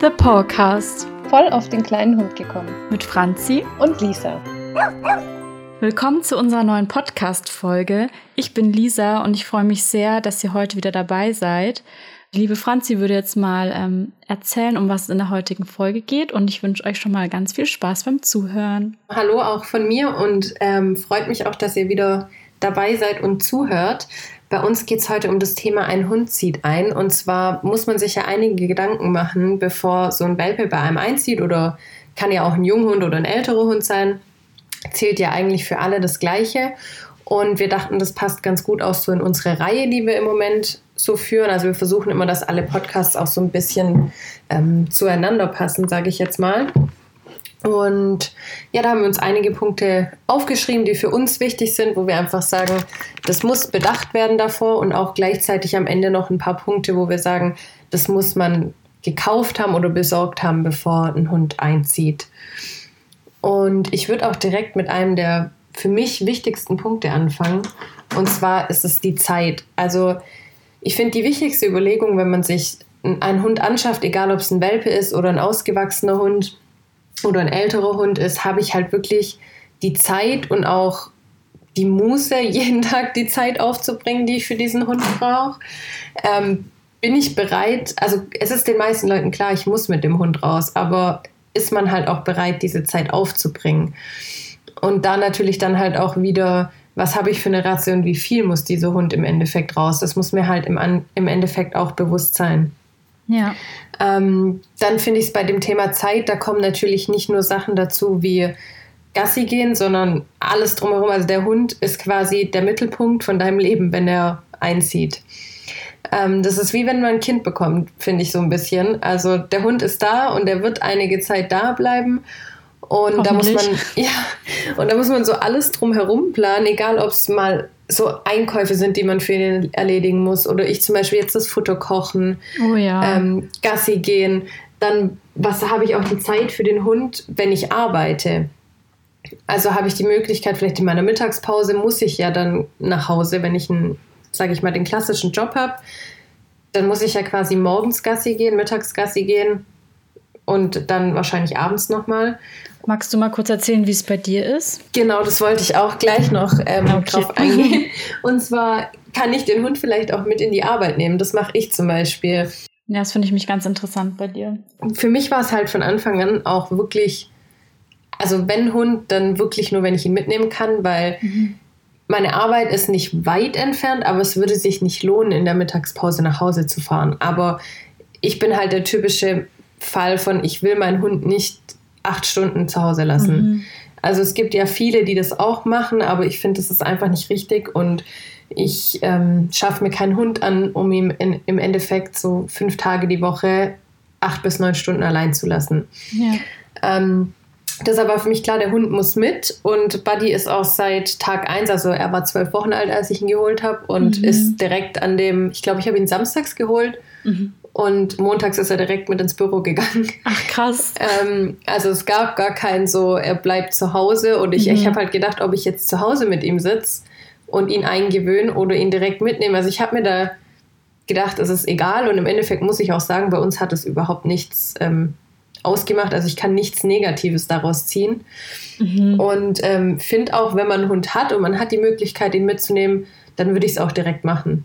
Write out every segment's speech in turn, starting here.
The Podcast. Voll auf den kleinen Hund gekommen. Mit Franzi und Lisa. Willkommen zu unserer neuen Podcast-Folge. Ich bin Lisa und ich freue mich sehr, dass ihr heute wieder dabei seid. Liebe Franzi würde jetzt mal ähm, erzählen, um was es in der heutigen Folge geht und ich wünsche euch schon mal ganz viel Spaß beim Zuhören. Hallo auch von mir und ähm, freut mich auch, dass ihr wieder dabei seid und zuhört. Bei uns geht es heute um das Thema Ein Hund zieht ein. Und zwar muss man sich ja einige Gedanken machen, bevor so ein Welpe bei einem einzieht oder kann ja auch ein Junghund oder ein älterer Hund sein. Zählt ja eigentlich für alle das Gleiche. Und wir dachten, das passt ganz gut auch so in unsere Reihe, die wir im Moment so führen. Also wir versuchen immer, dass alle Podcasts auch so ein bisschen ähm, zueinander passen, sage ich jetzt mal. Und ja, da haben wir uns einige Punkte aufgeschrieben, die für uns wichtig sind, wo wir einfach sagen, das muss bedacht werden davor und auch gleichzeitig am Ende noch ein paar Punkte, wo wir sagen, das muss man gekauft haben oder besorgt haben, bevor ein Hund einzieht. Und ich würde auch direkt mit einem der für mich wichtigsten Punkte anfangen. Und zwar ist es die Zeit. Also ich finde die wichtigste Überlegung, wenn man sich einen Hund anschafft, egal ob es ein Welpe ist oder ein ausgewachsener Hund, oder ein älterer Hund ist, habe ich halt wirklich die Zeit und auch die Muße, jeden Tag die Zeit aufzubringen, die ich für diesen Hund brauche. Ähm, bin ich bereit, also es ist den meisten Leuten klar, ich muss mit dem Hund raus, aber ist man halt auch bereit, diese Zeit aufzubringen? Und da natürlich dann halt auch wieder, was habe ich für eine Ration, wie viel muss dieser Hund im Endeffekt raus? Das muss mir halt im, im Endeffekt auch bewusst sein. Ja. Ähm, dann finde ich es bei dem Thema Zeit, da kommen natürlich nicht nur Sachen dazu wie Gassi gehen, sondern alles drumherum. Also der Hund ist quasi der Mittelpunkt von deinem Leben, wenn er einzieht. Ähm, das ist wie wenn man ein Kind bekommt, finde ich so ein bisschen. Also der Hund ist da und er wird einige Zeit da bleiben. Und da muss man, ja, und da muss man so alles drumherum planen, egal ob es mal so Einkäufe sind, die man für ihn erledigen muss. Oder ich zum Beispiel jetzt das Futter kochen, oh ja. ähm, Gassi gehen. Dann, was habe ich auch die Zeit für den Hund, wenn ich arbeite? Also habe ich die Möglichkeit, vielleicht in meiner Mittagspause muss ich ja dann nach Hause, wenn ich einen, sage ich mal, den klassischen Job habe. Dann muss ich ja quasi morgens Gassi gehen, mittags Gassi gehen und dann wahrscheinlich abends nochmal. Magst du mal kurz erzählen, wie es bei dir ist? Genau, das wollte ich auch gleich noch ähm, okay. drauf eingehen. Und zwar kann ich den Hund vielleicht auch mit in die Arbeit nehmen. Das mache ich zum Beispiel. Ja, das finde ich mich ganz interessant bei dir. Für mich war es halt von Anfang an auch wirklich, also wenn Hund, dann wirklich nur, wenn ich ihn mitnehmen kann, weil mhm. meine Arbeit ist nicht weit entfernt, aber es würde sich nicht lohnen, in der Mittagspause nach Hause zu fahren. Aber ich bin halt der typische Fall von, ich will meinen Hund nicht acht Stunden zu Hause lassen. Mhm. Also es gibt ja viele, die das auch machen, aber ich finde, das ist einfach nicht richtig und ich ähm, schaffe mir keinen Hund an, um ihm in, im Endeffekt so fünf Tage die Woche acht bis neun Stunden allein zu lassen. Ja. Ähm, das ist aber für mich klar, der Hund muss mit und Buddy ist auch seit Tag eins, also er war zwölf Wochen alt, als ich ihn geholt habe und mhm. ist direkt an dem, ich glaube, ich habe ihn samstags geholt mhm. Und montags ist er direkt mit ins Büro gegangen. Ach krass. Ähm, also es gab gar keinen so, er bleibt zu Hause. Und ich, mhm. ich habe halt gedacht, ob ich jetzt zu Hause mit ihm sitze und ihn eingewöhne oder ihn direkt mitnehme. Also ich habe mir da gedacht, es ist egal. Und im Endeffekt muss ich auch sagen, bei uns hat es überhaupt nichts ähm, ausgemacht. Also ich kann nichts Negatives daraus ziehen. Mhm. Und ähm, finde auch, wenn man einen Hund hat und man hat die Möglichkeit, ihn mitzunehmen, dann würde ich es auch direkt machen.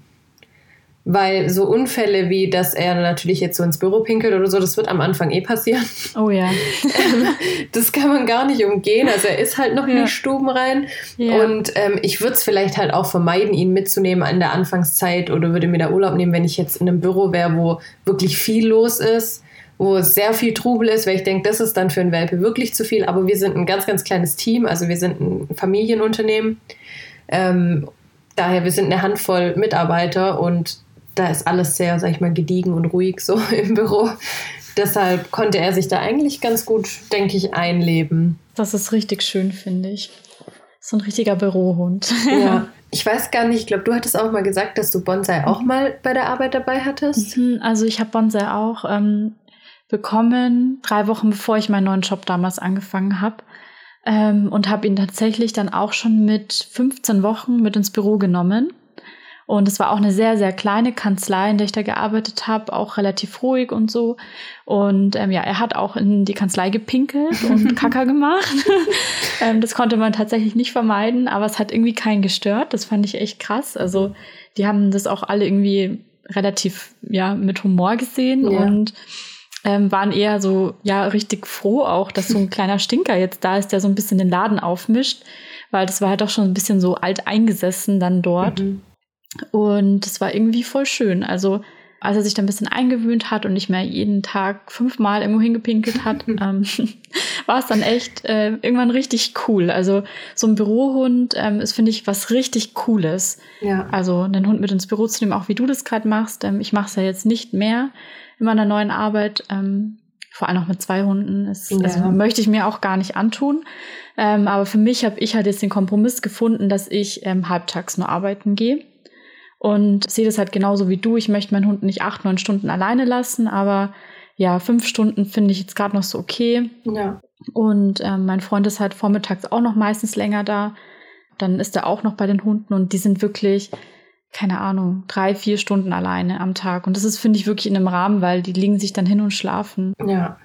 Weil so Unfälle wie, dass er natürlich jetzt so ins Büro pinkelt oder so, das wird am Anfang eh passieren. Oh ja. das kann man gar nicht umgehen. Also er ist halt noch ja. nicht stubenrein. Ja. Und ähm, ich würde es vielleicht halt auch vermeiden, ihn mitzunehmen an der Anfangszeit oder würde mir da Urlaub nehmen, wenn ich jetzt in einem Büro wäre, wo wirklich viel los ist wo sehr viel Trubel ist, weil ich denke, das ist dann für einen Welpe wirklich zu viel. Aber wir sind ein ganz, ganz kleines Team, also wir sind ein Familienunternehmen. Ähm, daher, wir sind eine Handvoll Mitarbeiter und da ist alles sehr, sag ich mal, gediegen und ruhig so im Büro. Deshalb konnte er sich da eigentlich ganz gut, denke ich, einleben. Das ist richtig schön, finde ich. So ein richtiger Bürohund. Ja. Ich weiß gar nicht, ich glaube, du hattest auch mal gesagt, dass du Bonsai auch mal bei der Arbeit dabei hattest. Mhm, also ich habe Bonsai auch ähm, bekommen, drei Wochen bevor ich meinen neuen Job damals angefangen habe. Ähm, und habe ihn tatsächlich dann auch schon mit 15 Wochen mit ins Büro genommen. Und es war auch eine sehr, sehr kleine Kanzlei, in der ich da gearbeitet habe, auch relativ ruhig und so. Und ähm, ja, er hat auch in die Kanzlei gepinkelt und Kacker gemacht. ähm, das konnte man tatsächlich nicht vermeiden, aber es hat irgendwie keinen gestört. Das fand ich echt krass. Also die haben das auch alle irgendwie relativ ja mit Humor gesehen ja. und ähm, waren eher so ja richtig froh auch, dass so ein kleiner Stinker jetzt da ist, der so ein bisschen den Laden aufmischt, weil das war halt auch schon ein bisschen so alt eingesessen dann dort. Mhm. Und es war irgendwie voll schön. Also als er sich dann ein bisschen eingewöhnt hat und nicht mehr jeden Tag fünfmal irgendwo hingepinkelt hat, ähm, war es dann echt äh, irgendwann richtig cool. Also so ein Bürohund ähm, ist, finde ich, was richtig Cooles. Ja. Also einen Hund mit ins Büro zu nehmen, auch wie du das gerade machst. Ähm, ich mache es ja jetzt nicht mehr in meiner neuen Arbeit. Ähm, vor allem auch mit zwei Hunden. Ist, ja. Also möchte ich mir auch gar nicht antun. Ähm, aber für mich habe ich halt jetzt den Kompromiss gefunden, dass ich ähm, halbtags nur arbeiten gehe und sehe das halt genauso wie du. Ich möchte meinen Hund nicht acht, neun Stunden alleine lassen, aber ja, fünf Stunden finde ich jetzt gerade noch so okay. Ja. Und ähm, mein Freund ist halt vormittags auch noch meistens länger da. Dann ist er auch noch bei den Hunden und die sind wirklich, keine Ahnung, drei, vier Stunden alleine am Tag. Und das ist, finde ich, wirklich in einem Rahmen, weil die legen sich dann hin und schlafen. Ja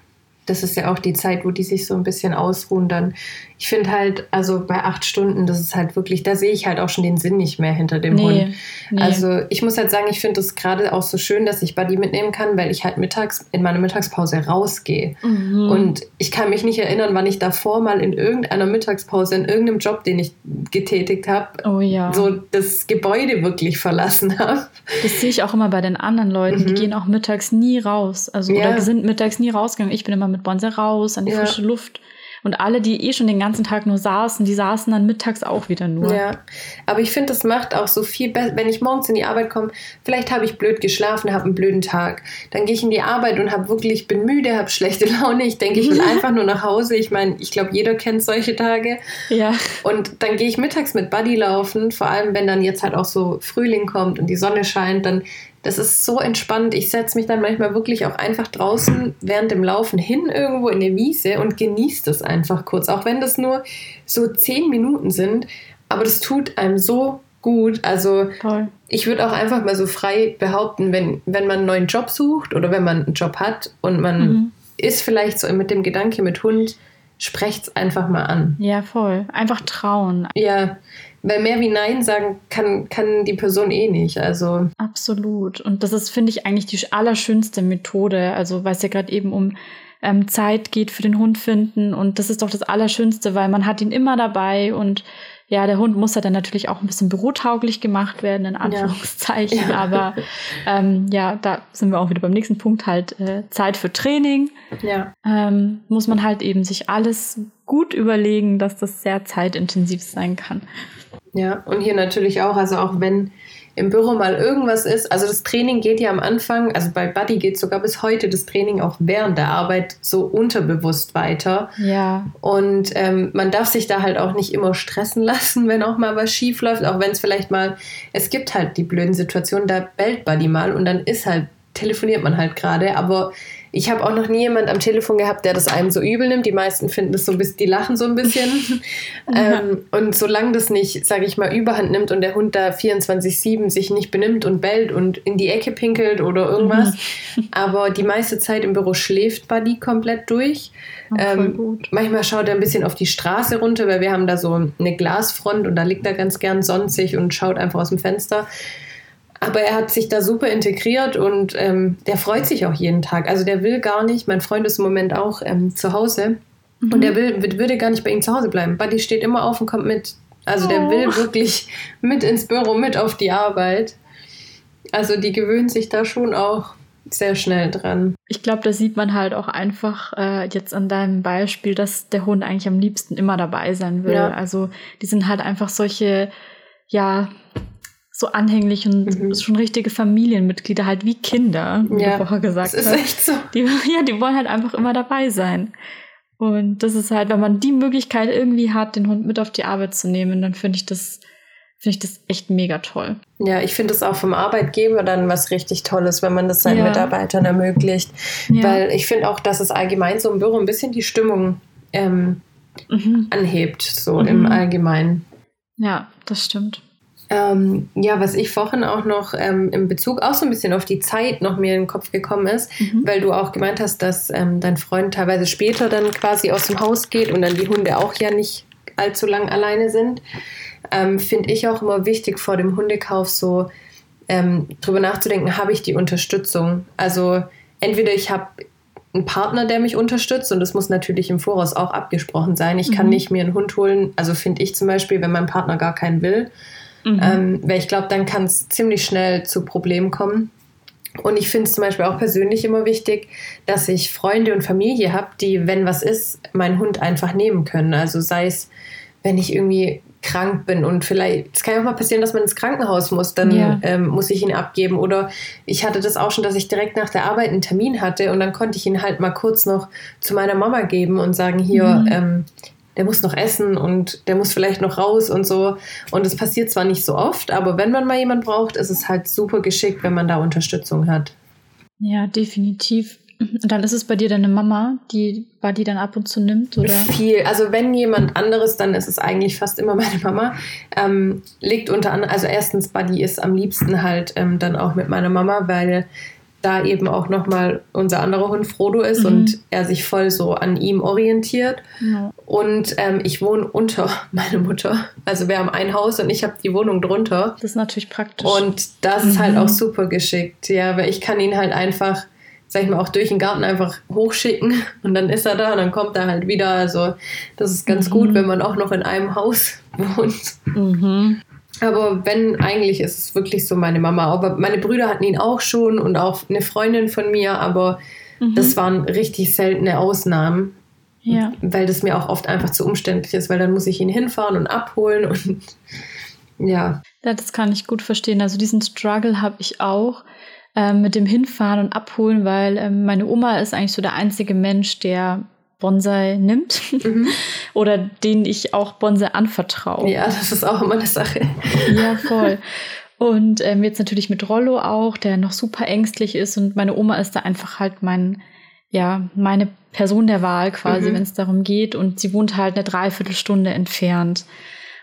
das ist ja auch die Zeit, wo die sich so ein bisschen ausruhen dann. Ich finde halt, also bei acht Stunden, das ist halt wirklich, da sehe ich halt auch schon den Sinn nicht mehr hinter dem nee, Hund. Nee. Also ich muss halt sagen, ich finde es gerade auch so schön, dass ich Buddy mitnehmen kann, weil ich halt mittags in meiner Mittagspause rausgehe. Mhm. Und ich kann mich nicht erinnern, wann ich davor mal in irgendeiner Mittagspause, in irgendeinem Job, den ich getätigt habe, oh, ja. so das Gebäude wirklich verlassen habe. Das sehe ich auch immer bei den anderen Leuten. Mhm. Die gehen auch mittags nie raus. Also ja. oder sind mittags nie rausgegangen. Ich bin immer mit Bonse raus, an die ja. frische Luft. Und alle, die eh schon den ganzen Tag nur saßen, die saßen dann mittags auch wieder nur. Ja, aber ich finde, das macht auch so viel besser, wenn ich morgens in die Arbeit komme. Vielleicht habe ich blöd geschlafen, habe einen blöden Tag. Dann gehe ich in die Arbeit und habe wirklich, bin müde, habe schlechte Laune. Ich denke, ich will einfach nur nach Hause. Ich meine, ich glaube, jeder kennt solche Tage. Ja. Und dann gehe ich mittags mit Buddy laufen, vor allem wenn dann jetzt halt auch so Frühling kommt und die Sonne scheint, dann das ist so entspannt. Ich setze mich dann manchmal wirklich auch einfach draußen während dem Laufen hin irgendwo in der Wiese und genieße das einfach kurz. Auch wenn das nur so zehn Minuten sind. Aber das tut einem so gut. Also Toll. ich würde auch einfach mal so frei behaupten, wenn, wenn man einen neuen Job sucht oder wenn man einen Job hat und man mhm. ist vielleicht so mit dem Gedanke mit Hund, sprecht's einfach mal an. Ja, voll. Einfach trauen. Ja, weil mehr wie Nein sagen kann, kann die Person eh nicht. Also. Absolut. Und das ist, finde ich, eigentlich die allerschönste Methode. Also, weil es ja gerade eben um ähm, Zeit geht für den Hund finden. Und das ist doch das Allerschönste, weil man hat ihn immer dabei und ja, der Hund muss ja dann natürlich auch ein bisschen bürotauglich gemacht werden, in Anführungszeichen. Ja. Aber ähm, ja, da sind wir auch wieder beim nächsten Punkt, halt äh, Zeit für Training. Ja. Ähm, muss man halt eben sich alles gut überlegen, dass das sehr zeitintensiv sein kann. Ja, und hier natürlich auch, also auch wenn im Büro mal irgendwas ist, also das Training geht ja am Anfang, also bei Buddy geht sogar bis heute das Training auch während der Arbeit so unterbewusst weiter. Ja. Und ähm, man darf sich da halt auch nicht immer stressen lassen, wenn auch mal was schief läuft, auch wenn es vielleicht mal, es gibt halt die blöden Situationen, da bellt Buddy mal und dann ist halt, telefoniert man halt gerade, aber ich habe auch noch nie jemand am Telefon gehabt, der das einem so übel nimmt. Die meisten finden das so ein bisschen, die lachen so ein bisschen. Ja. Ähm, und solange das nicht, sage ich mal, überhand nimmt und der Hund da 24-7 sich nicht benimmt und bellt und in die Ecke pinkelt oder irgendwas, mhm. aber die meiste Zeit im Büro schläft Buddy komplett durch. Oh, ähm, manchmal schaut er ein bisschen auf die Straße runter, weil wir haben da so eine Glasfront und da liegt er ganz gern sonstig und schaut einfach aus dem Fenster. Aber er hat sich da super integriert und ähm, der freut sich auch jeden Tag. Also der will gar nicht, mein Freund ist im Moment auch ähm, zu Hause mhm. und der will, würde gar nicht bei ihm zu Hause bleiben. Buddy steht immer auf und kommt mit. Also oh. der will wirklich mit ins Büro, mit auf die Arbeit. Also die gewöhnen sich da schon auch sehr schnell dran. Ich glaube, da sieht man halt auch einfach äh, jetzt an deinem Beispiel, dass der Hund eigentlich am liebsten immer dabei sein will. Ja. Also die sind halt einfach solche, ja, so anhänglich und mhm. schon richtige Familienmitglieder, halt wie Kinder, wie ja, du vorher gesagt das ist hast. Echt so. Die, ja, die wollen halt einfach immer dabei sein. Und das ist halt, wenn man die Möglichkeit irgendwie hat, den Hund mit auf die Arbeit zu nehmen, dann finde ich das finde ich das echt mega toll. Ja, ich finde es auch vom Arbeitgeber dann was richtig Tolles, wenn man das seinen ja. Mitarbeitern ermöglicht. Ja. Weil ich finde auch, dass es allgemein so im Büro ein bisschen die Stimmung ähm, mhm. anhebt, so mhm. im Allgemeinen. Ja, das stimmt. Ähm, ja, was ich vorhin auch noch ähm, im Bezug auch so ein bisschen auf die Zeit noch mir in den Kopf gekommen ist, mhm. weil du auch gemeint hast, dass ähm, dein Freund teilweise später dann quasi aus dem Haus geht und dann die Hunde auch ja nicht allzu lang alleine sind, ähm, finde ich auch immer wichtig vor dem Hundekauf so ähm, drüber nachzudenken, habe ich die Unterstützung? Also entweder ich habe einen Partner, der mich unterstützt und das muss natürlich im Voraus auch abgesprochen sein. Ich mhm. kann nicht mir einen Hund holen, also finde ich zum Beispiel, wenn mein Partner gar keinen will, mhm. ähm, weil ich glaube, dann kann es ziemlich schnell zu Problemen kommen. Und ich finde es zum Beispiel auch persönlich immer wichtig, dass ich Freunde und Familie habe, die, wenn was ist, meinen Hund einfach nehmen können. Also sei es, wenn ich irgendwie krank bin und vielleicht, es kann ja auch mal passieren, dass man ins Krankenhaus muss, dann ja. ähm, muss ich ihn abgeben. Oder ich hatte das auch schon, dass ich direkt nach der Arbeit einen Termin hatte und dann konnte ich ihn halt mal kurz noch zu meiner Mama geben und sagen, hier, mhm. ähm, der muss noch essen und der muss vielleicht noch raus und so. Und es passiert zwar nicht so oft, aber wenn man mal jemanden braucht, ist es halt super geschickt, wenn man da Unterstützung hat. Ja, definitiv. Und dann ist es bei dir deine Mama, die Buddy dann ab und zu nimmt, oder? Viel. Also wenn jemand anderes, dann ist es eigentlich fast immer meine Mama. Ähm, liegt unter anderem, also erstens, Buddy ist am liebsten halt ähm, dann auch mit meiner Mama, weil da eben auch nochmal unser anderer Hund Frodo ist mhm. und er sich voll so an ihm orientiert. Ja. Und ähm, ich wohne unter meine Mutter. Also wir haben ein Haus und ich habe die Wohnung drunter. Das ist natürlich praktisch. Und das mhm. ist halt mhm. auch super geschickt, ja, weil ich kann ihn halt einfach sag ich mal, auch durch den Garten einfach hochschicken und dann ist er da und dann kommt er halt wieder. Also das ist ganz mhm. gut, wenn man auch noch in einem Haus wohnt. Mhm. Aber wenn, eigentlich ist es wirklich so meine Mama. Aber meine Brüder hatten ihn auch schon und auch eine Freundin von mir, aber mhm. das waren richtig seltene Ausnahmen. Ja. Weil das mir auch oft einfach zu umständlich ist, weil dann muss ich ihn hinfahren und abholen und ja. Ja, das kann ich gut verstehen. Also diesen Struggle habe ich auch ähm, mit dem Hinfahren und Abholen, weil ähm, meine Oma ist eigentlich so der einzige Mensch, der Bonsai nimmt mhm. oder den ich auch Bonsai anvertraue. Ja, das ist auch immer eine Sache. ja, voll. Und ähm, jetzt natürlich mit Rollo auch, der noch super ängstlich ist und meine Oma ist da einfach halt mein, ja, meine Person der Wahl quasi, mhm. wenn es darum geht und sie wohnt halt eine Dreiviertelstunde entfernt.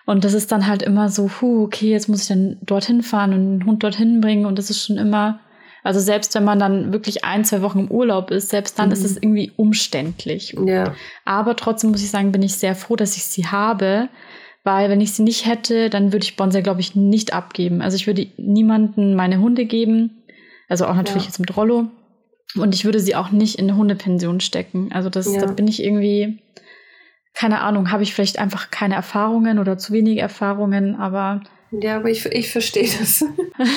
Und das ist dann halt immer so, huh, okay, jetzt muss ich dann dorthin fahren und den Hund dorthin bringen und das ist schon immer also selbst wenn man dann wirklich ein, zwei Wochen im Urlaub ist, selbst dann mhm. ist es irgendwie umständlich. Ja. Aber trotzdem muss ich sagen, bin ich sehr froh, dass ich sie habe, weil wenn ich sie nicht hätte, dann würde ich Bonsai, glaube ich, nicht abgeben. Also ich würde niemanden meine Hunde geben, also auch natürlich ja. jetzt mit Rollo. Und ich würde sie auch nicht in eine Hundepension stecken. Also das, ja. da bin ich irgendwie, keine Ahnung, habe ich vielleicht einfach keine Erfahrungen oder zu wenige Erfahrungen, aber ja, aber ich, ich verstehe das.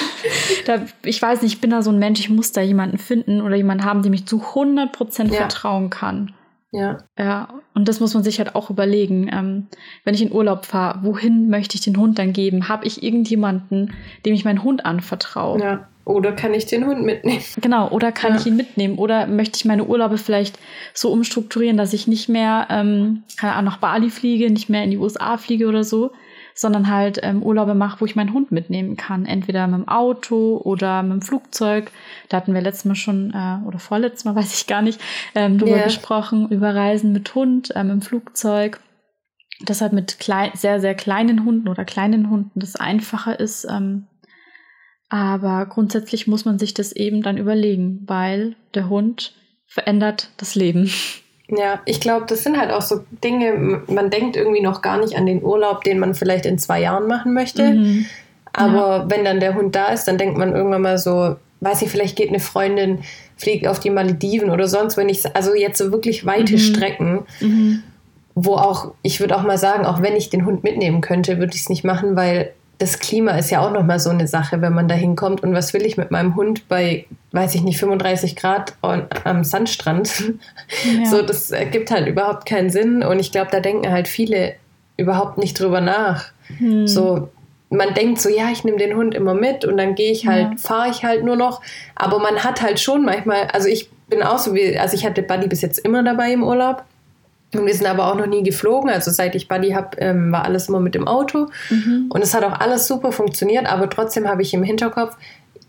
da, ich weiß nicht, ich bin da so ein Mensch, ich muss da jemanden finden oder jemanden haben, dem ich zu 100% ja. vertrauen kann. Ja. Ja, und das muss man sich halt auch überlegen. Ähm, wenn ich in Urlaub fahre, wohin möchte ich den Hund dann geben? Habe ich irgendjemanden, dem ich meinen Hund anvertraue? Ja. Oder kann ich den Hund mitnehmen? Genau, oder kann ja. ich ihn mitnehmen? Oder möchte ich meine Urlaube vielleicht so umstrukturieren, dass ich nicht mehr ähm, nach Bali fliege, nicht mehr in die USA fliege oder so, sondern halt ähm, Urlaube mache, wo ich meinen Hund mitnehmen kann. Entweder mit dem Auto oder mit dem Flugzeug. Da hatten wir letztes Mal schon, äh, oder vorletztes Mal, weiß ich gar nicht, ähm, drüber yeah. gesprochen, über Reisen mit Hund, ähm, im Flugzeug. Deshalb mit klein, sehr, sehr kleinen Hunden oder kleinen Hunden das einfacher ist. Ähm, aber grundsätzlich muss man sich das eben dann überlegen, weil der Hund verändert das Leben. Ja, ich glaube, das sind halt auch so Dinge, man denkt irgendwie noch gar nicht an den Urlaub, den man vielleicht in zwei Jahren machen möchte. Mhm. Aber ja. wenn dann der Hund da ist, dann denkt man irgendwann mal so, weiß ich, vielleicht geht eine Freundin, fliegt auf die Malediven oder sonst, wenn ich, also jetzt so wirklich weite mhm. Strecken, mhm. wo auch, ich würde auch mal sagen, auch wenn ich den Hund mitnehmen könnte, würde ich es nicht machen, weil das Klima ist ja auch nochmal so eine Sache, wenn man da hinkommt. Und was will ich mit meinem Hund bei, weiß ich nicht, 35 Grad am Sandstrand? Ja. So, das ergibt halt überhaupt keinen Sinn. Und ich glaube, da denken halt viele überhaupt nicht drüber nach. Hm. So, man denkt so, ja, ich nehme den Hund immer mit und dann gehe ich halt, ja. fahre ich halt nur noch. Aber man hat halt schon manchmal, also ich bin auch so wie, also ich hatte Buddy bis jetzt immer dabei im Urlaub. Und wir sind aber auch noch nie geflogen. Also seit ich Buddy habe, ähm, war alles immer mit dem Auto. Mhm. Und es hat auch alles super funktioniert. Aber trotzdem habe ich im Hinterkopf,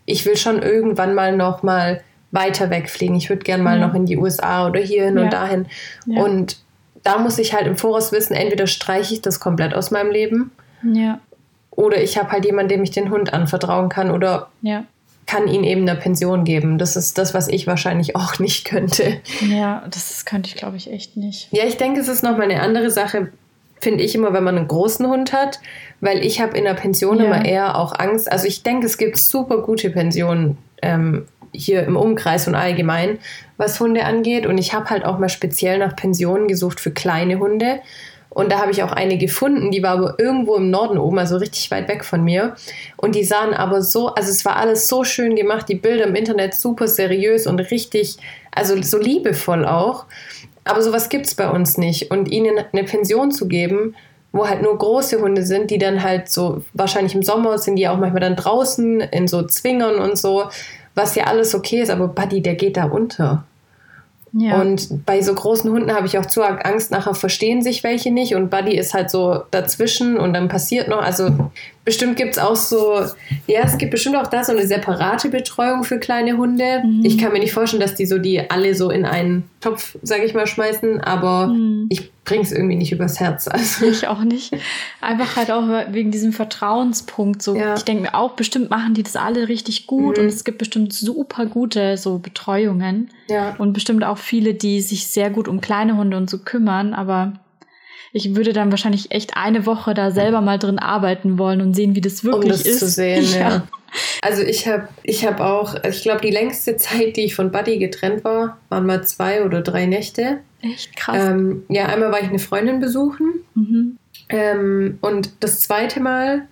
ich will schon irgendwann mal noch mal weiter wegfliegen. Ich würde gerne mal ja. noch in die USA oder hierhin ja. und dahin. Ja. Und da muss ich halt im Voraus wissen, entweder streiche ich das komplett aus meinem Leben. Ja. Oder ich habe halt jemanden, dem ich den Hund anvertrauen kann oder ja. kann ihn eben eine Pension geben. Das ist das, was ich wahrscheinlich auch nicht könnte. Ja, das könnte ich, glaube ich, echt nicht. Ja, ich denke, es ist nochmal eine andere Sache, finde ich immer, wenn man einen großen Hund hat, weil ich habe in der Pension Ja. immer eher auch Angst. Also ich denke, es gibt super gute Pensionen ähm, hier im Umkreis und allgemein, was Hunde angeht. Und ich habe halt auch mal speziell nach Pensionen gesucht für kleine Hunde. Und da habe ich auch eine gefunden, die war aber irgendwo im Norden oben, also richtig weit weg von mir. Und die sahen aber so, also es war alles so schön gemacht, die Bilder im Internet super seriös und richtig, also so liebevoll auch. Aber sowas gibt es bei uns nicht. Und ihnen eine Pension zu geben, wo halt nur große Hunde sind, die dann halt so, wahrscheinlich im Sommer sind die ja auch manchmal dann draußen in so Zwingern und so, was ja alles okay ist, aber Buddy, der geht da unter. Ja. Und bei so großen Hunden habe ich auch zu arg Angst, nachher verstehen sich welche nicht und Buddy ist halt so dazwischen und dann passiert noch, also bestimmt gibt es auch so, ja, es gibt bestimmt auch da so eine separate Betreuung für kleine Hunde. Mhm. Ich kann mir nicht vorstellen, dass die so die alle so in einen Topf, sage ich mal, schmeißen, aber Mhm. ich bringe es irgendwie nicht übers Herz. Also, Ich auch nicht. Einfach halt auch wegen diesem Vertrauenspunkt. So, Ja. ich denke mir auch, bestimmt machen die das alle richtig gut Mhm. und es gibt bestimmt super gute so Betreuungen ja. und bestimmt auch viele, die sich sehr gut um kleine Hunde und so kümmern, aber ich würde dann wahrscheinlich echt eine Woche da selber mal drin arbeiten wollen und sehen, wie das um wirklich das ist. zu sehen, ja. Also ich habe ich hab auch, ich glaube, die längste Zeit, die ich von Buddy getrennt war, waren mal zwei oder drei Nächte. Echt krass. Ähm, ja, einmal war ich eine Freundin besuchen mhm. ähm, und das zweite Mal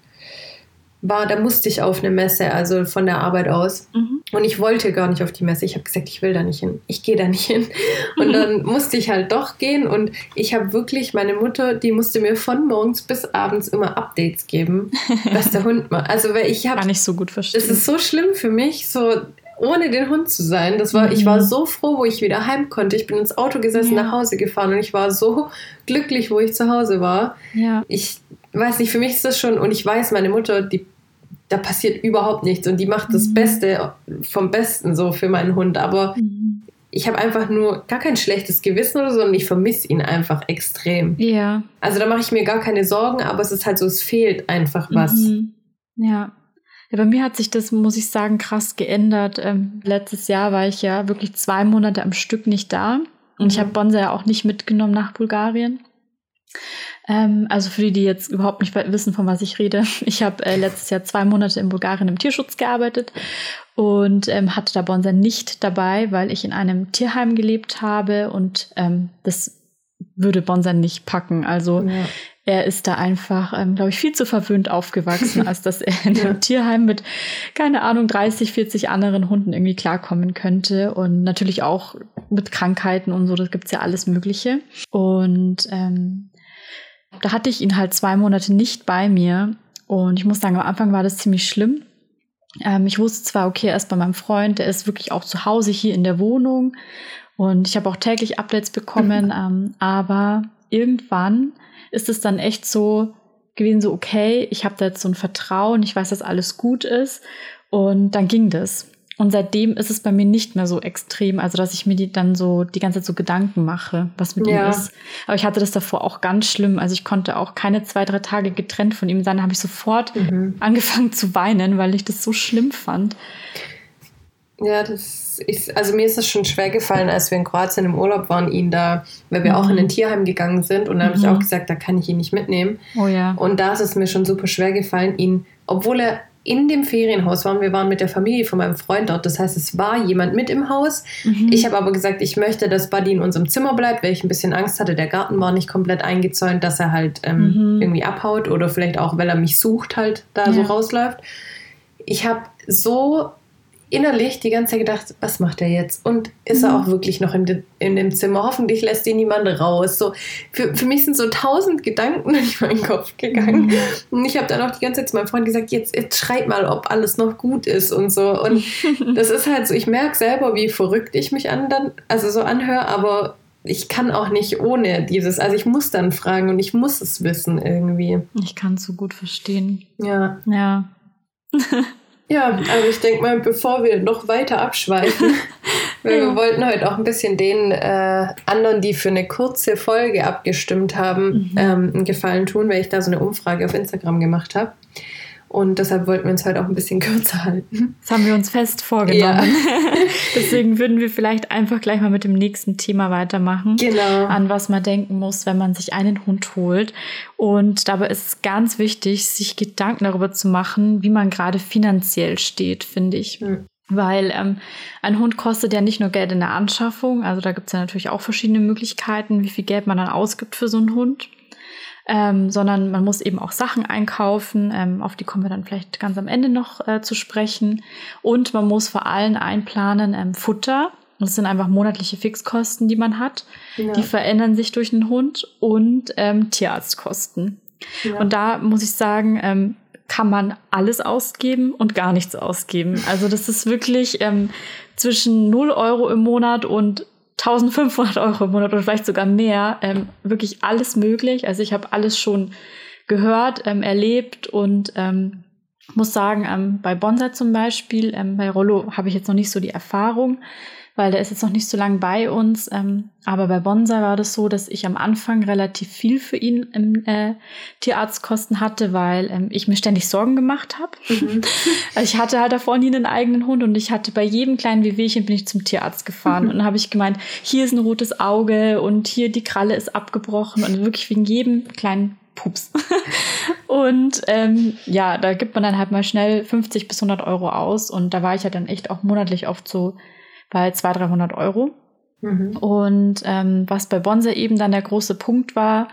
war, da musste ich auf eine Messe, also von der Arbeit aus. Mhm. Und ich wollte gar nicht auf die Messe. Ich habe gesagt, ich will da nicht hin. Ich gehe da nicht hin. Und dann musste ich halt doch gehen. Und ich habe wirklich, meine Mutter, die musste mir von morgens bis abends immer Updates geben, was der Hund macht. Also, weil ich habe Kann ich so gut verstehen. es ist so schlimm für mich, so ohne den Hund zu sein. Das war, ich war Mhm. so froh, wo ich wieder heim konnte. Ich bin ins Auto gesessen, Ja. nach Hause gefahren und ich war so glücklich, wo ich zu Hause war. ja. Ich weiß nicht, für mich ist das schon, und ich weiß, meine Mutter, die, da passiert überhaupt nichts und die macht das Mhm. Beste vom Besten so für meinen Hund. Aber Mhm. ich habe einfach nur gar kein schlechtes Gewissen oder so, sondern ich vermisse ihn einfach extrem. Ja. Also da mache ich mir gar keine Sorgen, aber es ist halt so, es fehlt einfach was. Mhm. Ja. Ja, bei mir hat sich das, muss ich sagen, krass geändert. Ähm, letztes Jahr war ich ja wirklich zwei Monate am Stück nicht da. Und ich Mhm. habe Bonsa ja auch nicht mitgenommen nach Bulgarien. Ähm, also für die, die jetzt überhaupt nicht wissen, von was ich rede. Ich habe äh, letztes Jahr zwei Monate in Bulgarien im Tierschutz gearbeitet und ähm, hatte da Bonsa nicht dabei, weil ich in einem Tierheim gelebt habe und ähm, das würde Bonsa nicht packen. Also Ja. er ist da einfach, ähm, glaube ich, viel zu verwöhnt aufgewachsen, als dass er in einem Ja. Tierheim mit, keine Ahnung, 30, 40 anderen Hunden irgendwie klarkommen könnte. Und natürlich auch mit Krankheiten und so, das gibt's ja alles Mögliche. Und ähm, da hatte ich ihn halt zwei Monate nicht bei mir. Und ich muss sagen, am Anfang war das ziemlich schlimm. Ähm, ich wusste zwar, okay, er ist bei meinem Freund, der ist wirklich auch zu Hause hier in der Wohnung. Und ich habe auch täglich Updates bekommen, ähm, aber irgendwann ist es dann echt so gewesen, so okay, ich habe da jetzt so ein Vertrauen, ich weiß, dass alles gut ist und dann ging das. Und seitdem ist es bei mir nicht mehr so extrem, also dass ich mir die dann so die ganze Zeit so Gedanken mache, was mit Ja. ihm ist. Aber ich hatte das davor auch ganz schlimm, also ich konnte auch keine zwei, drei Tage getrennt von ihm sein, habe ich sofort Mhm. angefangen zu weinen, weil ich das so schlimm fand. Ja, das ist, also mir ist es schon schwer gefallen, als wir in Kroatien im Urlaub waren, ihn da, weil wir auch in ein Tierheim gegangen sind und da habe ich Mhm. auch gesagt, da kann ich ihn nicht mitnehmen. Oh ja. Und da ist es mir schon super schwer gefallen, ihn, obwohl er in dem Ferienhaus war, wir waren mit der Familie von meinem Freund dort, das heißt, es war jemand mit im Haus. Mhm. Ich habe aber gesagt, ich möchte, dass Buddy in unserem Zimmer bleibt, weil ich ein bisschen Angst hatte, der Garten war nicht komplett eingezäunt, dass er halt ähm, Mhm. irgendwie abhaut oder vielleicht auch, weil er mich sucht, halt da so Ja. rausläuft. Ich habe so innerlich die ganze Zeit gedacht, was macht er jetzt? Und ist er Mhm. auch wirklich noch in, de, in dem Zimmer? Hoffentlich lässt ihn niemand raus. So, für, für mich sind so tausend Gedanken durch meinen Kopf gegangen. Mhm. Und ich habe dann auch die ganze Zeit zu meinem Freund gesagt, jetzt, jetzt schreib mal, ob alles noch gut ist und so. Und das ist halt so, ich merke selber, wie verrückt ich mich an dann, also so anhöre, aber ich kann auch nicht ohne dieses, also ich muss dann fragen und ich muss es wissen irgendwie. Ich kann es so gut verstehen. Ja. Ja. Ja, aber ich denke mal, bevor wir noch weiter abschweifen, weil wir wollten heute auch ein bisschen den äh, anderen, die für eine kurze Folge abgestimmt haben, mhm. ähm, einen Gefallen tun, weil ich da so eine Umfrage auf Instagram gemacht habe. Und deshalb wollten wir uns heute auch ein bisschen kürzer halten. Das haben wir uns fest vorgenommen. Ja. Deswegen würden wir vielleicht einfach gleich mal mit dem nächsten Thema weitermachen. Genau. An was man denken muss, wenn man sich einen Hund holt. Und dabei ist es ganz wichtig, sich Gedanken darüber zu machen, wie man gerade finanziell steht, finde ich. Mhm. Weil ähm, ein Hund kostet ja nicht nur Geld in der Anschaffung, also da gibt es ja natürlich auch verschiedene Möglichkeiten, wie viel Geld man dann ausgibt für so einen Hund ähm, sondern man muss eben auch Sachen einkaufen, ähm, auf die kommen wir dann vielleicht ganz am Ende noch äh, zu sprechen. Und man muss vor allem einplanen ähm, Futter. Das sind einfach monatliche Fixkosten, die man hat. Ja. Die verändern sich durch den Hund und ähm, Tierarztkosten. Ja. Und da muss ich sagen, ähm, kann man alles ausgeben und gar nichts ausgeben. Also das ist wirklich ähm, zwischen 0 Euro im Monat und 1500 Euro im Monat oder vielleicht sogar mehr. Ähm, wirklich alles möglich. Also ich habe alles schon gehört, ähm, erlebt und ähm, muss sagen, ähm, bei Bonsai zum Beispiel, ähm, bei Rollo habe ich jetzt noch nicht so die Erfahrung weil der ist jetzt noch nicht so lange bei uns. Ähm, aber bei Bonsai war das so, dass ich am Anfang relativ viel für ihn im äh, Tierarztkosten hatte, weil ähm, ich mir ständig Sorgen gemacht habe. Mhm. also ich hatte halt davor nie einen eigenen Hund und ich hatte bei jedem kleinen Wehwehchen bin ich zum Tierarzt gefahren mhm. und dann habe ich gemeint, hier ist ein rotes Auge und hier die Kralle ist abgebrochen und wirklich wegen jedem kleinen Pups. und ähm, ja, da gibt man dann halt mal schnell 50 bis 100 Euro aus und da war ich ja halt dann echt auch monatlich oft so bei 200, 300 Euro. Mhm. Und ähm, was bei Bonse eben dann der große Punkt war,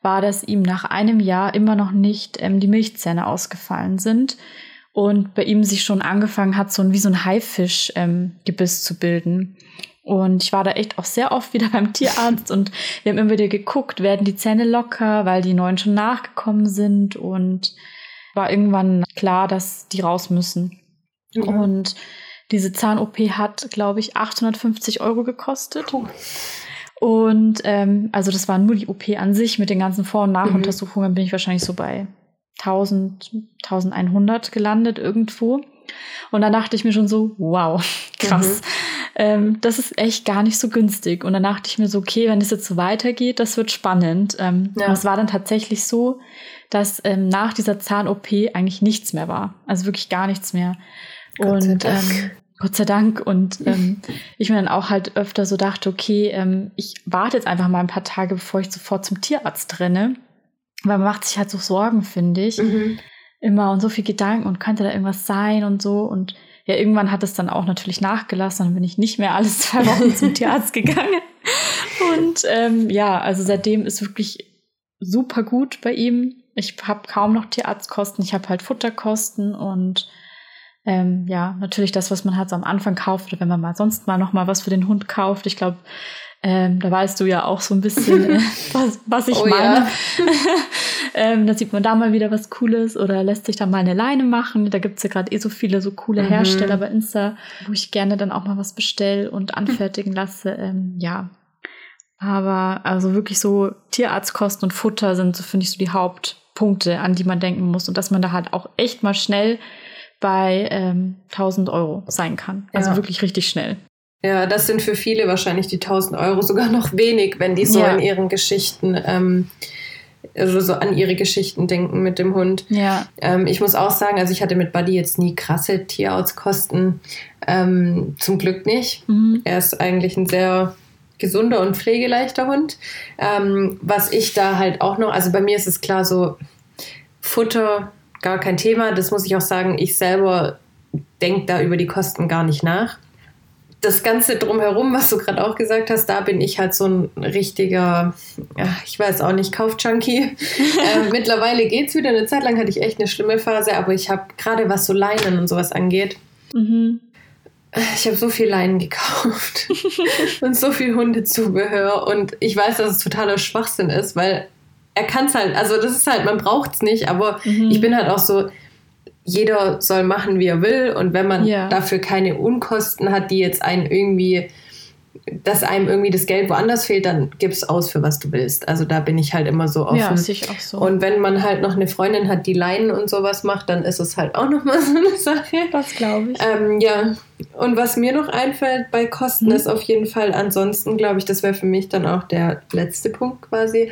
war, dass ihm nach einem Jahr immer noch nicht ähm, die Milchzähne ausgefallen sind und bei ihm sich schon angefangen hat, so ein, wie so ein Haifisch-Gebiss ähm, zu bilden. Und ich war da echt auch sehr oft wieder beim Tierarzt und wir haben immer wieder geguckt, werden die Zähne locker, weil die neuen schon nachgekommen sind und war irgendwann klar, dass die raus müssen. Mhm. Und diese Zahn-OP hat, glaube ich, 850 Euro gekostet. Und ähm, also das war nur die OP an sich mit den ganzen Vor- und Nachuntersuchungen, mhm. bin ich wahrscheinlich so bei 1000, 1100 gelandet irgendwo. Und dann dachte ich mir schon so, wow, krass. Mhm. Ähm, das ist echt gar nicht so günstig. Und dann dachte ich mir so, okay, wenn es jetzt so weitergeht, das wird spannend. Ähm, ja. Es war dann tatsächlich so, dass ähm, nach dieser Zahn-OP eigentlich nichts mehr war. Also wirklich gar nichts mehr. Gott und ähm, Gott sei Dank. Und ähm, ich mir dann auch halt öfter so dachte, okay, ähm, ich warte jetzt einfach mal ein paar Tage, bevor ich sofort zum Tierarzt renne. Weil man macht sich halt so Sorgen, finde ich. Mhm. Immer und so viel Gedanken und könnte da irgendwas sein und so. Und ja, irgendwann hat es dann auch natürlich nachgelassen. Dann bin ich nicht mehr alles zwei Wochen zum Tierarzt gegangen. Und ähm, ja, also seitdem ist wirklich super gut bei ihm. Ich habe kaum noch Tierarztkosten. Ich habe halt Futterkosten und ähm, ja, natürlich das, was man halt so am Anfang kauft oder wenn man mal sonst mal noch mal was für den Hund kauft. Ich glaube, ähm, da weißt du ja auch so ein bisschen, äh, was, was ich oh, meine. Ja. ähm, da sieht man da mal wieder was Cooles oder lässt sich da mal eine Leine machen. Da gibt's ja gerade eh so viele so coole mhm. Hersteller bei Insta, wo ich gerne dann auch mal was bestelle und anfertigen lasse. Ähm, ja. Aber also wirklich so Tierarztkosten und Futter sind so, finde ich, so die Hauptpunkte, an die man denken muss. Und dass man da halt auch echt mal schnell bei ähm, 1000 Euro sein kann. Also ja. wirklich richtig schnell. Ja, das sind für viele wahrscheinlich die 1000 Euro sogar noch wenig, wenn die so ja. in ihren Geschichten, ähm, also so an ihre Geschichten denken mit dem Hund. Ja. Ähm, ich muss auch sagen, also ich hatte mit Buddy jetzt nie krasse Tierarztkosten. Ähm, zum Glück nicht. Mhm. Er ist eigentlich ein sehr gesunder und pflegeleichter Hund. Ähm, was ich da halt auch noch, also bei mir ist es klar so, Futter gar kein Thema. Das muss ich auch sagen, ich selber denke da über die Kosten gar nicht nach. Das Ganze drumherum, was du gerade auch gesagt hast, da bin ich halt so ein richtiger, ja, ich weiß auch nicht, Kaufjunkie. äh, mittlerweile geht es wieder. Eine Zeit lang hatte ich echt eine schlimme Phase, aber ich habe gerade was so Leinen und sowas angeht, mhm. Ich habe so viel Leinen gekauft und so viel Hundezubehör und ich weiß, dass es totaler Schwachsinn ist, weil er kann es halt, also das ist halt, man braucht es nicht, aber mhm. ich bin halt auch so, jeder soll machen, wie er will und wenn man ja. dafür keine Unkosten hat, die jetzt einen irgendwie dass einem irgendwie das Geld woanders fehlt, dann gib's aus, für was du willst. Also da bin ich halt immer so offen. Ja, ich auch so. Und wenn man halt noch eine Freundin hat, die Leinen und sowas macht, dann ist es halt auch nochmal so eine Sache. Das glaube ich. Ähm, ja. Und was mir noch einfällt bei Kosten, hm. ist auf jeden Fall ansonsten, glaube ich, das wäre für mich dann auch der letzte Punkt quasi,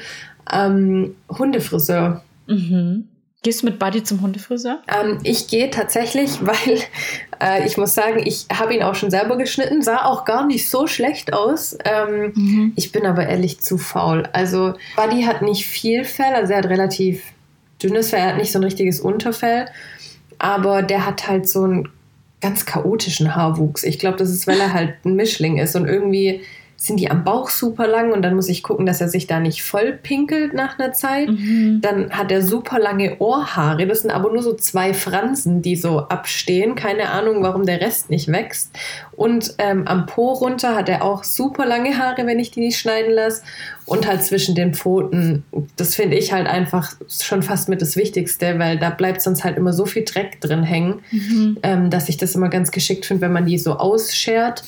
ähm, Hundefriseur. Mhm. Gehst du mit Buddy zum Hundefriseur? Ähm, ich gehe tatsächlich, weil äh, ich muss sagen, ich habe ihn auch schon selber geschnitten, sah auch gar nicht so schlecht aus. Ähm, mhm. Ich bin aber ehrlich zu faul. Also Buddy hat nicht viel Fell, also er hat relativ dünnes Fell, er hat nicht so ein richtiges Unterfell, aber der hat halt so einen ganz chaotischen Haarwuchs. Ich glaube, das ist, weil er halt ein Mischling ist und irgendwie sind die am Bauch super lang und dann muss ich gucken, dass er sich da nicht voll pinkelt nach einer Zeit. Mhm. Dann hat er super lange Ohrhaare. Das sind aber nur so zwei Fransen, die so abstehen. Keine Ahnung, warum der Rest nicht wächst. Und ähm, am Po runter hat er auch super lange Haare, wenn ich die nicht schneiden lasse. Und halt zwischen den Pfoten, das finde ich halt einfach schon fast mit das Wichtigste, weil da bleibt sonst halt immer so viel Dreck drin hängen, mhm. ähm, dass ich das immer ganz geschickt finde, wenn man die so ausschert.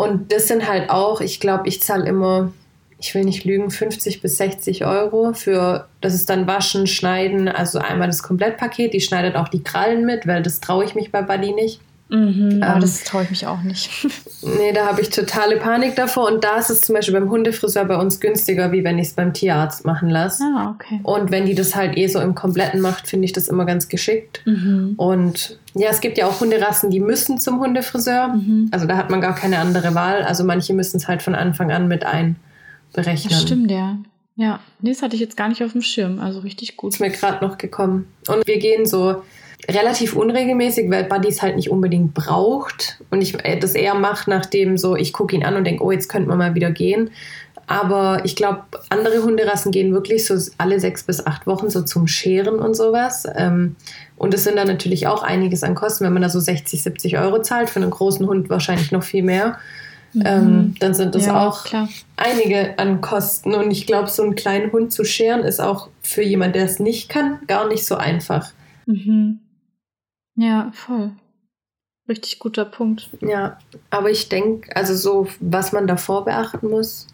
Und das sind halt auch, ich glaube, ich zahle immer, ich will nicht lügen, 50 bis 60 Euro für, das ist dann Waschen, Schneiden, also einmal das Komplettpaket, die schneidet auch die Krallen mit, weil das traue ich mich bei Buddy nicht. Mhm, ähm, das traue ich mich auch nicht. nee, da habe ich totale Panik davor. Und da ist es zum Beispiel beim Hundefriseur bei uns günstiger, wie wenn ich es beim Tierarzt machen lasse. Ah, okay. Und wenn die das halt eh so im Kompletten macht, finde ich das immer ganz geschickt. Mhm. Und ja, es gibt ja auch Hunderassen, die müssen zum Hundefriseur. Mhm. Also da hat man gar keine andere Wahl. Also manche müssen es halt von Anfang an mit einberechnen. Das stimmt, ja. Ja, nee, das hatte ich jetzt gar nicht auf dem Schirm. Also richtig gut. Ist mir gerade noch gekommen. Und wir gehen so relativ unregelmäßig, weil Buddy es halt nicht unbedingt braucht und ich äh, das eher mache, nachdem so ich gucke ihn an und denke, oh, jetzt könnte man mal wieder gehen. Aber ich glaube, andere Hunderassen gehen wirklich so alle sechs bis acht Wochen so zum Scheren und sowas. Ähm, und es sind dann natürlich auch einiges an Kosten, wenn man da so 60, 70 Euro zahlt, für einen großen Hund wahrscheinlich noch viel mehr. Mhm. Ähm, dann sind das ja, auch klar. einige an Kosten. Und ich glaube, so einen kleinen Hund zu scheren ist auch für jemanden, der es nicht kann, gar nicht so einfach. Mhm. Ja, voll. Richtig guter Punkt. Ja, aber ich denke, also so, was man davor beachten muss,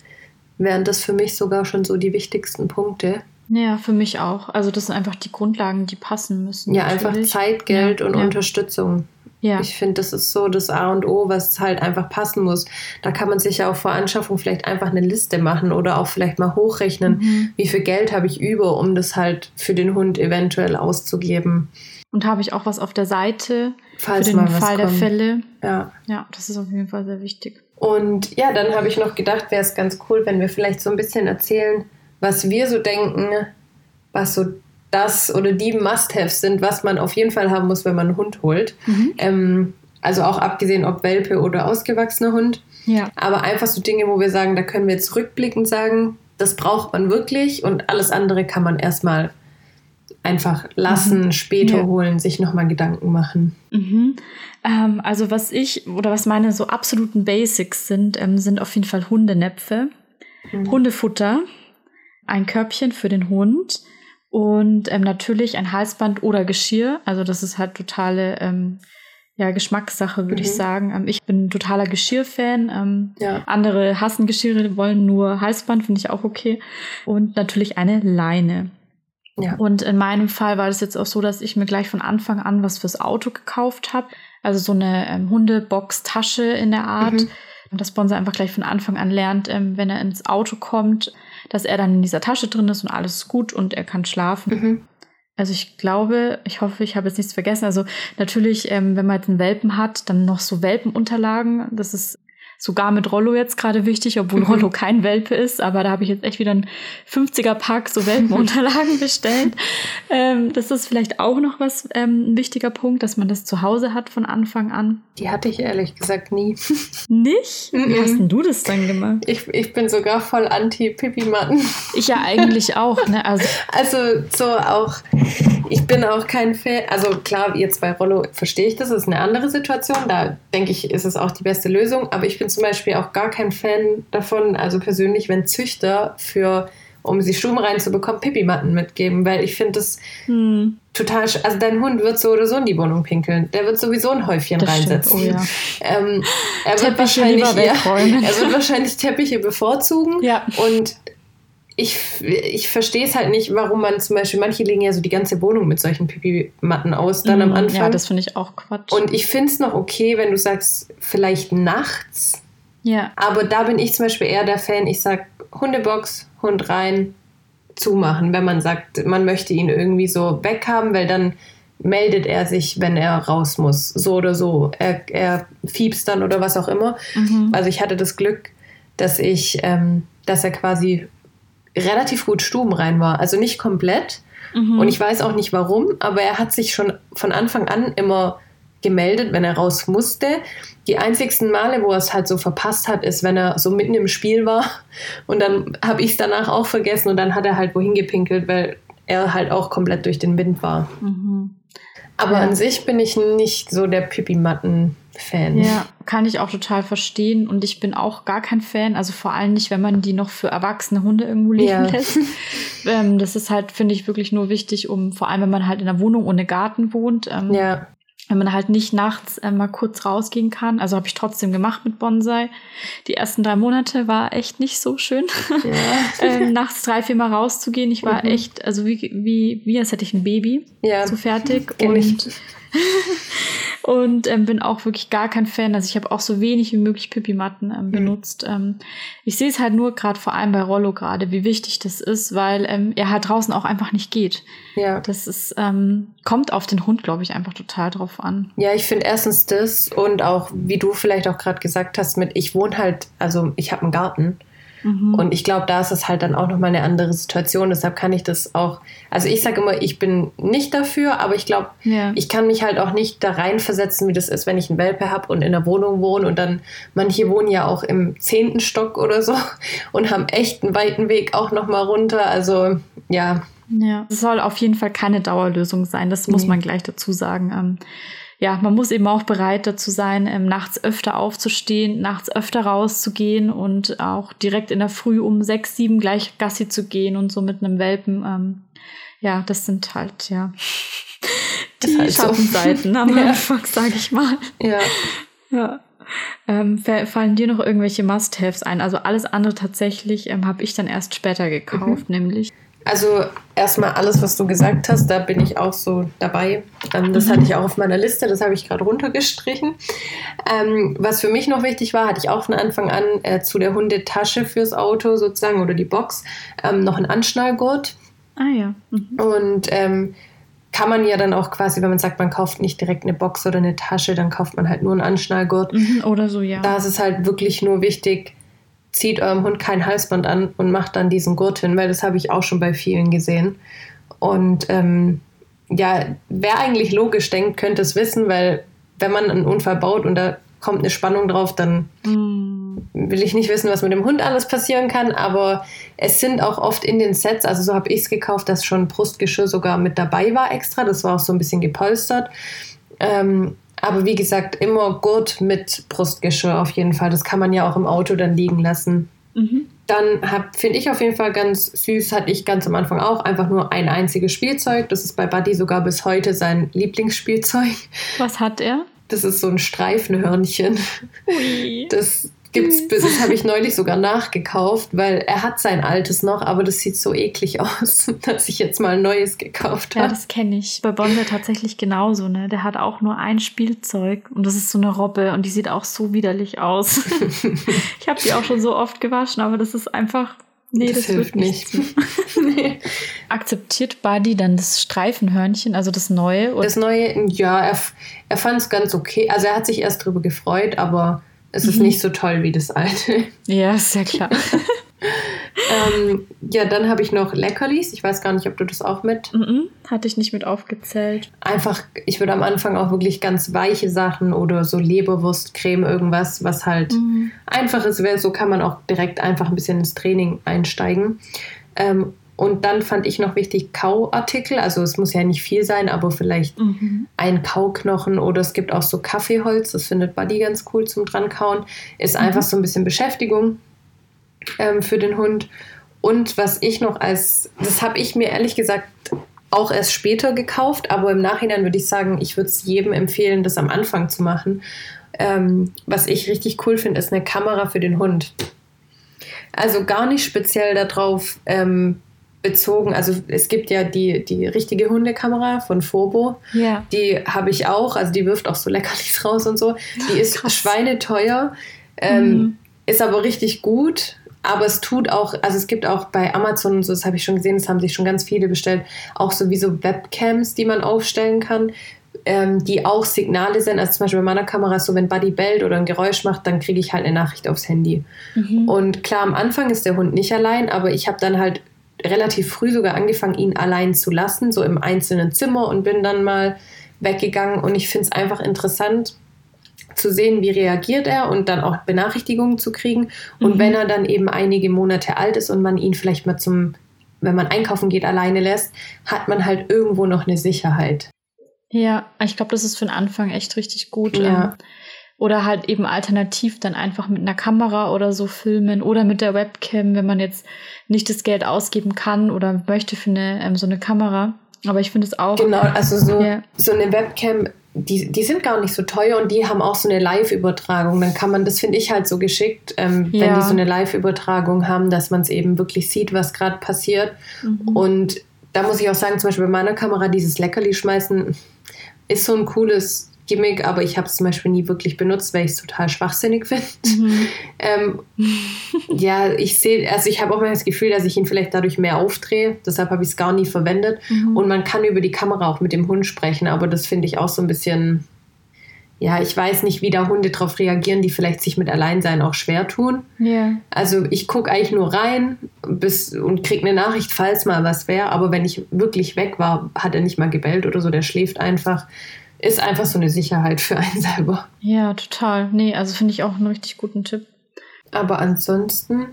wären das für mich sogar schon so die wichtigsten Punkte. Ja, für mich auch. Also das sind einfach die Grundlagen, die passen müssen. Ja, natürlich. einfach Zeit, Geld ja, und ja. Unterstützung. Ja. Ich finde, das ist so das A und O, was halt einfach passen muss. Da kann man sich ja auch vor Anschaffung vielleicht einfach eine Liste machen oder auch vielleicht mal hochrechnen, mhm. wie viel Geld habe ich über, um das halt für den Hund eventuell auszugeben. Und habe ich auch was auf der Seite Falls für den Fall der Fälle. Ja. Ja, das ist auf jeden Fall sehr wichtig. Und ja, dann habe ich noch gedacht, wäre es ganz cool, wenn wir vielleicht so ein bisschen erzählen, was wir so denken, was so das oder die Must-Haves sind, was man auf jeden Fall haben muss, wenn man einen Hund holt. Mhm. Ähm, also auch abgesehen, ob Welpe oder ausgewachsener Hund. Ja. Aber einfach so Dinge, wo wir sagen, da können wir jetzt rückblickend sagen, das braucht man wirklich und alles andere kann man erstmal einfach lassen, mhm. später ja. holen, sich nochmal Gedanken machen. Mhm. Ähm, also was ich oder was meine so absoluten Basics sind, ähm, sind auf jeden Fall Hundenäpfe, mhm. Hundefutter, ein Körbchen für den Hund und ähm, natürlich ein Halsband oder Geschirr. Also das ist halt totale ähm, ja, Geschmackssache, würde mhm. ich sagen. Ähm, ich bin totaler Geschirrfan. Ähm, ja. Andere hassen Geschirre, wollen nur Halsband, finde ich auch okay. Und natürlich eine Leine. Ja. Und in meinem Fall war das jetzt auch so, dass ich mir gleich von Anfang an was fürs Auto gekauft habe. Also so eine ähm, Hundebox-Tasche in der Art. Mhm. Und dass Bonser einfach gleich von Anfang an lernt, ähm, wenn er ins Auto kommt, dass er dann in dieser Tasche drin ist und alles ist gut und er kann schlafen. Mhm. Also ich glaube, ich hoffe, ich habe jetzt nichts vergessen. Also natürlich, ähm, wenn man jetzt einen Welpen hat, dann noch so Welpenunterlagen. Das ist sogar mit Rollo jetzt gerade wichtig, obwohl mhm. Rollo kein Welpe ist, aber da habe ich jetzt echt wieder einen 50er-Pack so Welpenunterlagen bestellt. Ähm, das ist vielleicht auch noch was, ähm, ein wichtiger Punkt, dass man das zu Hause hat von Anfang an. Die hatte ich ehrlich gesagt nie. Nicht? Wie hast denn du das dann gemacht? Ich, ich bin sogar voll anti-Pipi-Matten. Ich ja eigentlich auch, ne? Also, also so auch, ich bin auch kein Fan, also klar, jetzt bei Rollo verstehe ich das, das ist eine andere Situation, da denke ich, ist es auch die beste Lösung, aber ich bin bin zum Beispiel auch gar kein Fan davon, also persönlich, wenn Züchter für um sie Stuben reinzubekommen, Pipi-Matten mitgeben, weil ich finde das hm. total, also dein Hund wird so oder so in die Wohnung pinkeln. Der wird sowieso ein Häufchen das reinsetzen. Oh, ja. ähm, er, wird wahrscheinlich, ja, er wird wahrscheinlich Teppiche bevorzugen ja. und ich, ich verstehe es halt nicht, warum man zum Beispiel, manche legen ja so die ganze Wohnung mit solchen Pipi-Matten aus, dann mm, am Anfang. Ja, das finde ich auch Quatsch. Und ich finde es noch okay, wenn du sagst, vielleicht nachts. Ja. Aber da bin ich zum Beispiel eher der Fan, ich sag Hundebox, Hund rein, zumachen, wenn man sagt, man möchte ihn irgendwie so weghaben, weil dann meldet er sich, wenn er raus muss. So oder so. Er, er fiebst dann oder was auch immer. Mhm. Also ich hatte das Glück, dass ich, ähm, dass er quasi relativ gut stubenrein war. Also nicht komplett. Mhm. Und ich weiß auch nicht warum, aber er hat sich schon von Anfang an immer gemeldet, wenn er raus musste. Die einzigsten Male, wo er es halt so verpasst hat, ist, wenn er so mitten im Spiel war. Und dann habe ich es danach auch vergessen und dann hat er halt wohin gepinkelt, weil er halt auch komplett durch den Wind war. Mhm. Aber ja. an sich bin ich nicht so der Pipi-Matten-Fan. Ja, kann ich auch total verstehen. Und ich bin auch gar kein Fan. Also vor allem nicht, wenn man die noch für erwachsene Hunde irgendwo liegen ja. lässt. ähm, das ist halt, finde ich, wirklich nur wichtig, um vor allem, wenn man halt in einer Wohnung ohne Garten wohnt. Ähm, ja wenn man halt nicht nachts äh, mal kurz rausgehen kann. Also habe ich trotzdem gemacht mit Bonsai. Die ersten drei Monate war echt nicht so schön, ja. ähm, nachts drei, vier Mal rauszugehen. Ich war mhm. echt, also wie, wie, wie als hätte ich ein Baby ja. so fertig. Und und ähm, bin auch wirklich gar kein Fan. Also ich habe auch so wenig wie möglich Pipi-Matten ähm, mhm. benutzt. Mhm. Ähm, ich sehe es halt nur gerade vor allem bei Rollo gerade, wie wichtig das ist, weil ähm, er halt draußen auch einfach nicht geht. Ja. Das ist, ähm, kommt auf den Hund, glaube ich, einfach total drauf an. Ja, ich finde erstens das und auch, wie du vielleicht auch gerade gesagt hast, mit ich wohne halt, also ich habe einen Garten. Mhm. Und ich glaube, da ist es halt dann auch nochmal eine andere Situation. Deshalb kann ich das auch, also ich sage immer, ich bin nicht dafür, aber ich glaube, ja. ich kann mich halt auch nicht da reinversetzen, wie das ist, wenn ich einen Welpe habe und in der Wohnung wohne und dann, manche wohnen ja auch im zehnten Stock oder so und haben echt einen weiten Weg auch nochmal runter. Also ja. Ja, es soll auf jeden Fall keine Dauerlösung sein, das muss nee. man gleich dazu sagen. Ja, man muss eben auch bereit dazu sein, ähm, nachts öfter aufzustehen, nachts öfter rauszugehen und auch direkt in der Früh um sechs, sieben gleich Gassi zu gehen und so mit einem Welpen. Ähm, ja, das sind halt, ja, die halt Schattenseiten so. am ja. Anfang, sag ich mal. Ja. Ja. Ähm, fallen dir noch irgendwelche Must-Haves ein? Also alles andere tatsächlich ähm, habe ich dann erst später gekauft, mhm. nämlich also erstmal alles, was du gesagt hast, da bin ich auch so dabei. Ähm, das mhm. hatte ich auch auf meiner Liste, das habe ich gerade runtergestrichen. Ähm, was für mich noch wichtig war, hatte ich auch von Anfang an äh, zu der Hundetasche fürs Auto sozusagen oder die Box ähm, noch einen Anschnallgurt. Ah ja. Mhm. Und ähm, kann man ja dann auch quasi, wenn man sagt, man kauft nicht direkt eine Box oder eine Tasche, dann kauft man halt nur einen Anschnallgurt. Mhm, oder so, ja. Da ist es halt wirklich nur wichtig, zieht eurem Hund kein Halsband an und macht dann diesen Gurt hin, weil das habe ich auch schon bei vielen gesehen. Und ähm, ja, wer eigentlich logisch denkt, könnte es wissen, weil wenn man einen Unfall baut und da kommt eine Spannung drauf, dann mm. will ich nicht wissen, was mit dem Hund alles passieren kann. Aber es sind auch oft in den Sets, also so habe ich es gekauft, dass schon Brustgeschirr sogar mit dabei war extra. Das war auch so ein bisschen gepolstert. Ähm, aber wie gesagt, immer Gurt mit Brustgeschirr auf jeden Fall. Das kann man ja auch im Auto dann liegen lassen. Mhm. Dann finde ich auf jeden Fall ganz süß, hatte ich ganz am Anfang auch einfach nur ein einziges Spielzeug. Das ist bei Buddy sogar bis heute sein Lieblingsspielzeug. Was hat er? Das ist so ein Streifenhörnchen. Ui. Das gibt's, das habe ich neulich sogar nachgekauft, weil er hat sein altes noch, aber das sieht so eklig aus, dass ich jetzt mal ein neues gekauft habe. Ja, das kenne ich. Bei Bonda tatsächlich genauso, ne? Der hat auch nur ein Spielzeug und das ist so eine Robbe und die sieht auch so widerlich aus. ich habe die auch schon so oft gewaschen, aber das ist einfach Nee, das, das hilft nicht. nee. Akzeptiert Buddy dann das Streifenhörnchen, also das Neue? Oder? Das Neue, ja, er, er fand es ganz okay. Also er hat sich erst drüber gefreut, aber es ist mhm. nicht so toll wie das alte. Ja, ist ja klar. ähm, ja, dann habe ich noch Leckerlis. Ich weiß gar nicht, ob du das auch mit. Mhm, hatte ich nicht mit aufgezählt. Einfach, ich würde am Anfang auch wirklich ganz weiche Sachen oder so Leberwurstcreme, irgendwas, was halt mhm. einfach ist. So kann man auch direkt einfach ein bisschen ins Training einsteigen. Ähm, und dann fand ich noch wichtig Kauartikel. Also es muss ja nicht viel sein, aber vielleicht mhm. ein Kauknochen oder es gibt auch so Kaffeeholz. Das findet Buddy ganz cool zum dran kauen. Ist mhm. einfach so ein bisschen Beschäftigung ähm, für den Hund. Und was ich noch als, das habe ich mir ehrlich gesagt auch erst später gekauft, aber im Nachhinein würde ich sagen, ich würde es jedem empfehlen, das am Anfang zu machen. Ähm, was ich richtig cool finde, ist eine Kamera für den Hund. Also gar nicht speziell darauf ähm, bezogen. Also es gibt ja die, die richtige Hundekamera von Fobo. Ja. Die habe ich auch. Also die wirft auch so Leckerlis raus und so. Die ist Krass. schweineteuer, ähm, mhm. ist aber richtig gut. Aber es tut auch, also es gibt auch bei Amazon und so, das habe ich schon gesehen, das haben sich schon ganz viele bestellt, auch sowieso Webcams, die man aufstellen kann, ähm, die auch Signale sind. Also zum Beispiel bei meiner Kamera so, wenn Buddy bellt oder ein Geräusch macht, dann kriege ich halt eine Nachricht aufs Handy. Mhm. Und klar, am Anfang ist der Hund nicht allein, aber ich habe dann halt relativ früh sogar angefangen, ihn allein zu lassen, so im einzelnen Zimmer und bin dann mal weggegangen. Und ich finde es einfach interessant, zu sehen, wie reagiert er und dann auch Benachrichtigungen zu kriegen. Und mhm. wenn er dann eben einige Monate alt ist und man ihn vielleicht mal zum, wenn man einkaufen geht, alleine lässt, hat man halt irgendwo noch eine Sicherheit. Ja, ich glaube, das ist für den Anfang echt richtig gut. Ja. Ähm, oder halt eben alternativ dann einfach mit einer Kamera oder so filmen oder mit der Webcam, wenn man jetzt nicht das Geld ausgeben kann oder möchte für eine, ähm, so eine Kamera. Aber ich finde es auch. Genau, also so, ja. so eine Webcam die, die sind gar nicht so teuer und die haben auch so eine Live-Übertragung. Dann kann man, das finde ich halt so geschickt, ähm, ja. wenn die so eine Live-Übertragung haben, dass man es eben wirklich sieht, was gerade passiert. Mhm. Und da muss ich auch sagen, zum Beispiel bei meiner Kamera, dieses Leckerli schmeißen, ist so ein cooles Gimmick, aber ich habe es zum Beispiel nie wirklich benutzt, weil ich es total schwachsinnig finde. Mhm. ähm, ja, ich sehe, also ich habe auch mal das Gefühl, dass ich ihn vielleicht dadurch mehr aufdrehe. Deshalb habe ich es gar nie verwendet. Mhm. Und man kann über die Kamera auch mit dem Hund sprechen, aber das finde ich auch so ein bisschen. Ja, ich weiß nicht, wie da Hunde darauf reagieren, die vielleicht sich mit Alleinsein auch schwer tun. Yeah. Also ich gucke eigentlich nur rein bis, und kriege eine Nachricht, falls mal was wäre. Aber wenn ich wirklich weg war, hat er nicht mal gebellt oder so, der schläft einfach ist einfach so eine Sicherheit für einen selber. Ja, total. Nee, also finde ich auch einen richtig guten Tipp. Aber ansonsten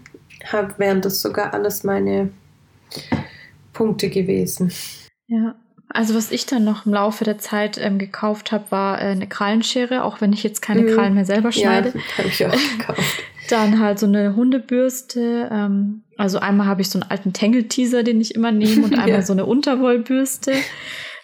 hab, wären das sogar alles meine Punkte gewesen. Ja. Also was ich dann noch im Laufe der Zeit ähm, gekauft habe, war äh, eine Krallenschere, auch wenn ich jetzt keine mhm. Krallen mehr selber schneide. Ja, habe ich auch gekauft. dann halt so eine Hundebürste. Ähm, also einmal habe ich so einen alten Tangle-Teaser, den ich immer nehme, und einmal ja. so eine Unterwollbürste.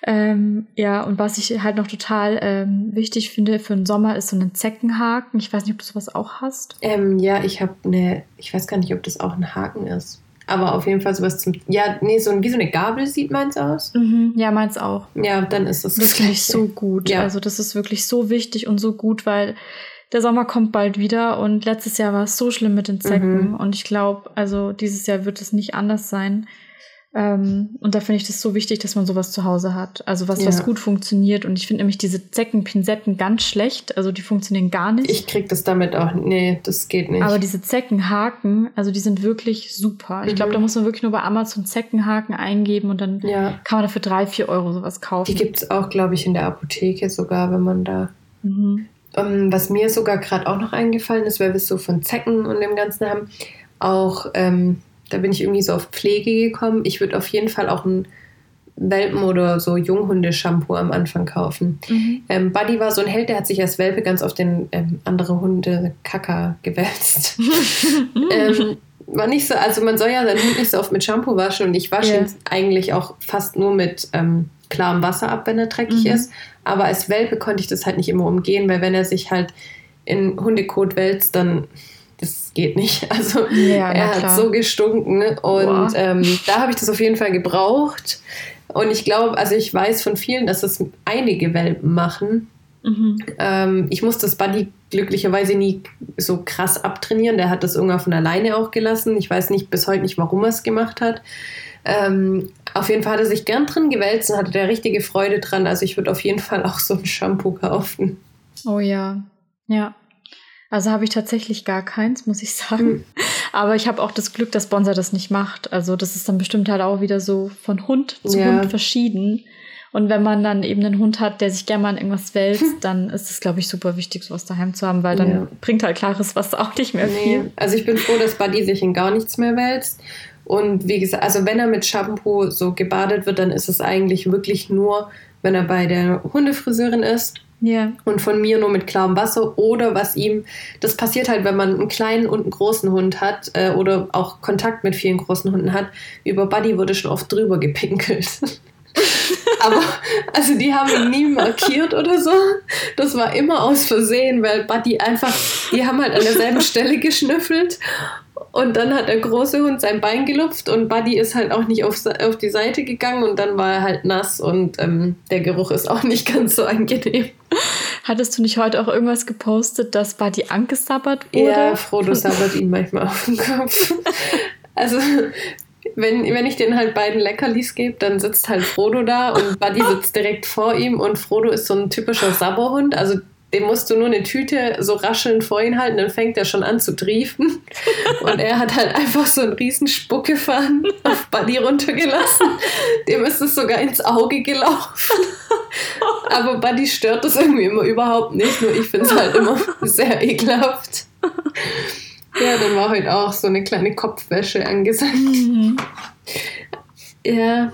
Ähm, ja, und was ich halt noch total ähm, wichtig finde für den Sommer ist so ein Zeckenhaken. Ich weiß nicht, ob du sowas auch hast. Ähm, ja, ich habe eine, ich weiß gar nicht, ob das auch ein Haken ist. Aber auf jeden Fall sowas zum. Ja, nee, so ein, wie so eine Gabel sieht meins aus. Mhm, ja, meins auch. Ja, dann ist das das. finde ich so gut. Ja. Also, das ist wirklich so wichtig und so gut, weil der Sommer kommt bald wieder und letztes Jahr war es so schlimm mit den Zecken. Mhm. Und ich glaube, also dieses Jahr wird es nicht anders sein. Ähm, und da finde ich das so wichtig, dass man sowas zu Hause hat. Also was, ja. was gut funktioniert. Und ich finde nämlich diese Zeckenpinsetten ganz schlecht. Also die funktionieren gar nicht. Ich krieg das damit auch. Nee, das geht nicht. Aber diese Zeckenhaken, also die sind wirklich super. Ich glaube, mhm. da muss man wirklich nur bei Amazon Zeckenhaken eingeben und dann ja. kann man dafür drei, vier Euro sowas kaufen. Die gibt es auch, glaube ich, in der Apotheke sogar, wenn man da. Mhm. Um, ähm, was mir sogar gerade auch noch eingefallen ist, weil wir es so von Zecken und dem Ganzen haben, auch ähm, da bin ich irgendwie so auf Pflege gekommen. Ich würde auf jeden Fall auch ein Welpen- oder so Junghunde-Shampoo am Anfang kaufen. Mhm. Ähm, Buddy war so ein Held, der hat sich als Welpe ganz auf den ähm, andere Hunde Kacker gewälzt. ähm, war nicht so, also man soll ja seinen Hund nicht so oft mit Shampoo waschen und ich wasche yeah. ihn eigentlich auch fast nur mit ähm, klarem Wasser ab, wenn er dreckig mhm. ist. Aber als Welpe konnte ich das halt nicht immer umgehen, weil wenn er sich halt in Hundekot wälzt, dann das geht nicht. Also ja, er hat so gestunken und ähm, da habe ich das auf jeden Fall gebraucht. Und ich glaube, also ich weiß von vielen, dass das einige Welpen machen. Mhm. Ähm, ich muss das Buddy glücklicherweise nie so krass abtrainieren. Der hat das irgendwann von alleine auch gelassen. Ich weiß nicht bis heute nicht, warum er es gemacht hat. Ähm, auf jeden Fall hat er sich gern drin gewälzt und hatte da richtige Freude dran. Also ich würde auf jeden Fall auch so ein Shampoo kaufen. Oh ja, ja. Also habe ich tatsächlich gar keins, muss ich sagen. Mhm. Aber ich habe auch das Glück, dass Bonser das nicht macht. Also das ist dann bestimmt halt auch wieder so von Hund zu ja. Hund verschieden. Und wenn man dann eben einen Hund hat, der sich gerne mal in irgendwas wälzt, hm. dann ist es, glaube ich, super wichtig, sowas daheim zu haben, weil dann ja. bringt halt klares Wasser auch nicht mehr nee. viel. Also ich bin froh, dass Buddy sich in gar nichts mehr wälzt. Und wie gesagt, also wenn er mit Shampoo so gebadet wird, dann ist es eigentlich wirklich nur, wenn er bei der Hundefriseurin ist Ja. Und von mir nur mit klarem Wasser oder was ihm, das passiert halt, wenn man einen kleinen und einen großen Hund hat äh, oder auch Kontakt mit vielen großen Hunden hat. Über Buddy wurde schon oft drüber gepinkelt. Aber also die haben ihn nie markiert oder so. Das war immer aus Versehen, weil Buddy einfach, die haben halt an derselben Stelle geschnüffelt und dann hat der große Hund sein Bein gelupft und Buddy ist halt auch nicht auf, auf die Seite gegangen und dann war er halt nass und ähm, der Geruch ist auch nicht ganz so angenehm. Hattest du nicht heute auch irgendwas gepostet, dass Buddy angesabbert wurde? Ja, Frodo sabbert ihn manchmal auf den Kopf. Also wenn, wenn ich den halt beiden Leckerlis gebe, dann sitzt halt Frodo da und Buddy sitzt direkt vor ihm und Frodo ist so ein typischer Sabberhund. Also dem musst du nur eine Tüte so raschelnd vor ihn halten, dann fängt er schon an zu triefen. Und er hat halt einfach so einen riesen Spuckefahren auf Buddy runtergelassen. Dem ist es sogar ins Auge gelaufen. Aber Buddy stört das irgendwie immer überhaupt nicht, nur ich finde es halt immer sehr ekelhaft. Ja, dann war heute auch so eine kleine Kopfwäsche angesagt. Mhm. Ja,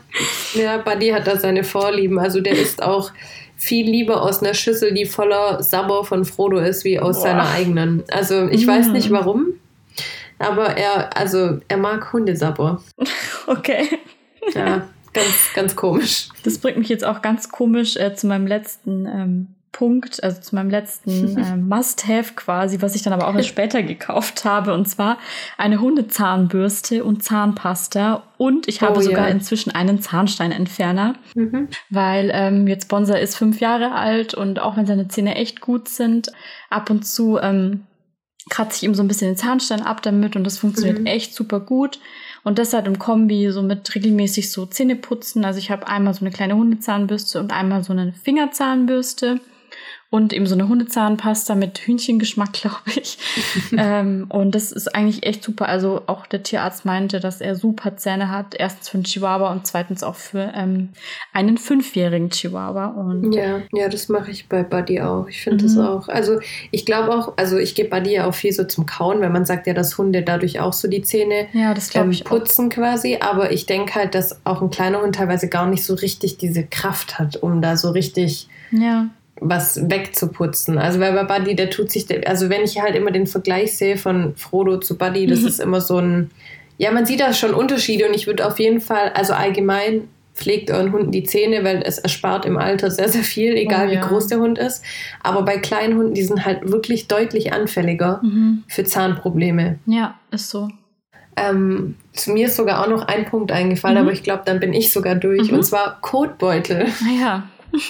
ja, Buddy hat da seine Vorlieben. Also der ist auch viel lieber aus einer Schüssel, die voller Sabber von Frodo ist, wie aus Boah. seiner eigenen. Also ich mm. weiß nicht warum, aber er, also er mag Hundesabber. Okay. Ja, ganz, ganz komisch. Das bringt mich jetzt auch ganz komisch äh, zu meinem letzten ähm, Punkt, also zu meinem letzten äh, Must-Have quasi, was ich dann aber auch erst später gekauft habe. Und zwar eine Hundezahnbürste und Zahnpasta. Und ich habe oh, sogar yeah. inzwischen einen Zahnsteinentferner, mhm. weil ähm, jetzt Bonser ist fünf Jahre alt und auch wenn seine Zähne echt gut sind, ab und zu ähm, kratze ich ihm so ein bisschen den Zahnstein ab damit und das funktioniert mhm. echt super gut. Und das halt im Kombi, so mit regelmäßig so Zähne putzen. Also ich habe einmal so eine kleine Hundezahnbürste und einmal so eine Fingerzahnbürste und eben so eine Hundezahnpasta mit Hühnchengeschmack, glaube ich. ähm, und das ist eigentlich echt super. Also auch der Tierarzt meinte, dass er super Zähne hat. Erstens für einen Chihuahua und zweitens auch für ähm, einen fünfjährigen Chihuahua. Und ja, ja, das mache ich bei Buddy auch. Ich finde mhm. das auch. Also ich glaube auch, also ich gebe Buddy ja auch viel so zum Kauen, weil man sagt ja, dass Hunde dadurch auch so die Zähne ja, das ähm, ich putzen auch. quasi. Aber ich denke halt, dass auch ein kleiner Hund teilweise gar nicht so richtig diese Kraft hat, um da so richtig ja was wegzuputzen. Also weil bei Buddy, der tut sich, also wenn ich halt immer den Vergleich sehe von Frodo zu Buddy, das mhm. ist immer so ein, ja, man sieht da schon Unterschiede und ich würde auf jeden Fall, also allgemein pflegt euren Hunden die Zähne, weil es erspart im Alter sehr, sehr viel, egal oh, ja. wie groß der Hund ist. Aber bei kleinen Hunden, die sind halt wirklich deutlich anfälliger mhm. für Zahnprobleme. Ja, ist so. Ähm, zu mir ist sogar auch noch ein Punkt eingefallen, mhm. aber ich glaube, dann bin ich sogar durch. Mhm. Und zwar Kotbeutel. Naja.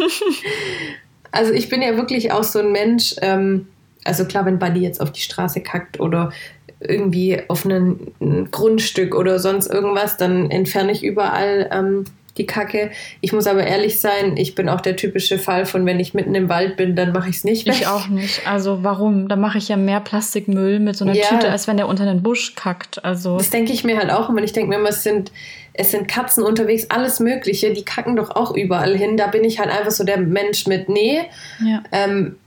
Also ich bin ja wirklich auch so ein Mensch, ähm, also klar, wenn Buddy jetzt auf die Straße kackt oder irgendwie auf ein Grundstück oder sonst irgendwas, dann entferne ich überall ähm, die Kacke. Ich muss aber ehrlich sein, ich bin auch der typische Fall von, wenn ich mitten im Wald bin, dann mache ich es nicht weg. Ich auch nicht. Also warum? Da mache ich ja mehr Plastikmüll mit so einer ja. Tüte, als wenn der unter den Busch kackt. Also das denke ich mir halt auch immer. Ich denke mir immer, es sind es sind Katzen unterwegs, alles Mögliche, die kacken doch auch überall hin. Da bin ich halt einfach so der Mensch mit, nee. Ja. Ähm,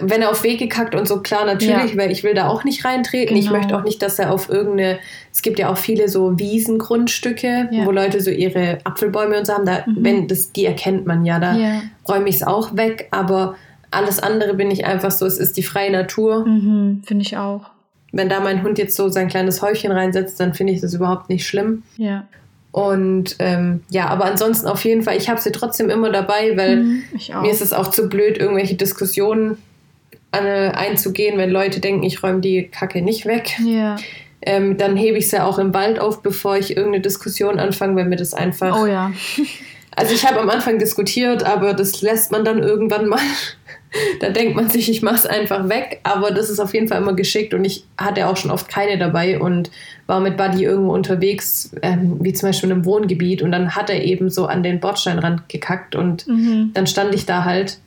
wenn er auf Wege kackt und so, klar, natürlich, ja. weil ich will da auch nicht reintreten. Genau. Ich möchte auch nicht, dass er auf irgendeine, es gibt ja auch viele so Wiesengrundstücke, ja. wo Leute so ihre Apfelbäume und so haben. Da, mhm. wenn das, die erkennt man ja, da ja. räume ich es auch weg, aber alles andere bin ich einfach so, es ist die freie Natur. Mhm, finde ich auch. Wenn da mein Hund jetzt so sein kleines Häufchen reinsetzt, dann finde ich das überhaupt nicht schlimm. Ja. Und ähm, ja, aber ansonsten auf jeden Fall, ich habe sie trotzdem immer dabei, weil mhm, mir ist es auch zu blöd, irgendwelche Diskussionen einzugehen, wenn Leute denken, ich räume die Kacke nicht weg. Ja. Ähm, dann hebe ich sie auch im Wald auf, bevor ich irgendeine Diskussion anfange, wenn mir das einfach. Oh ja. also ich habe am Anfang diskutiert, aber das lässt man dann irgendwann mal da denkt man sich, ich mache es einfach weg, aber das ist auf jeden Fall immer geschickt und ich hatte auch schon oft keine dabei und war mit Buddy irgendwo unterwegs, ähm, wie zum Beispiel in einem Wohngebiet und dann hat er eben so an den Bordsteinrand gekackt und mhm. dann stand ich da halt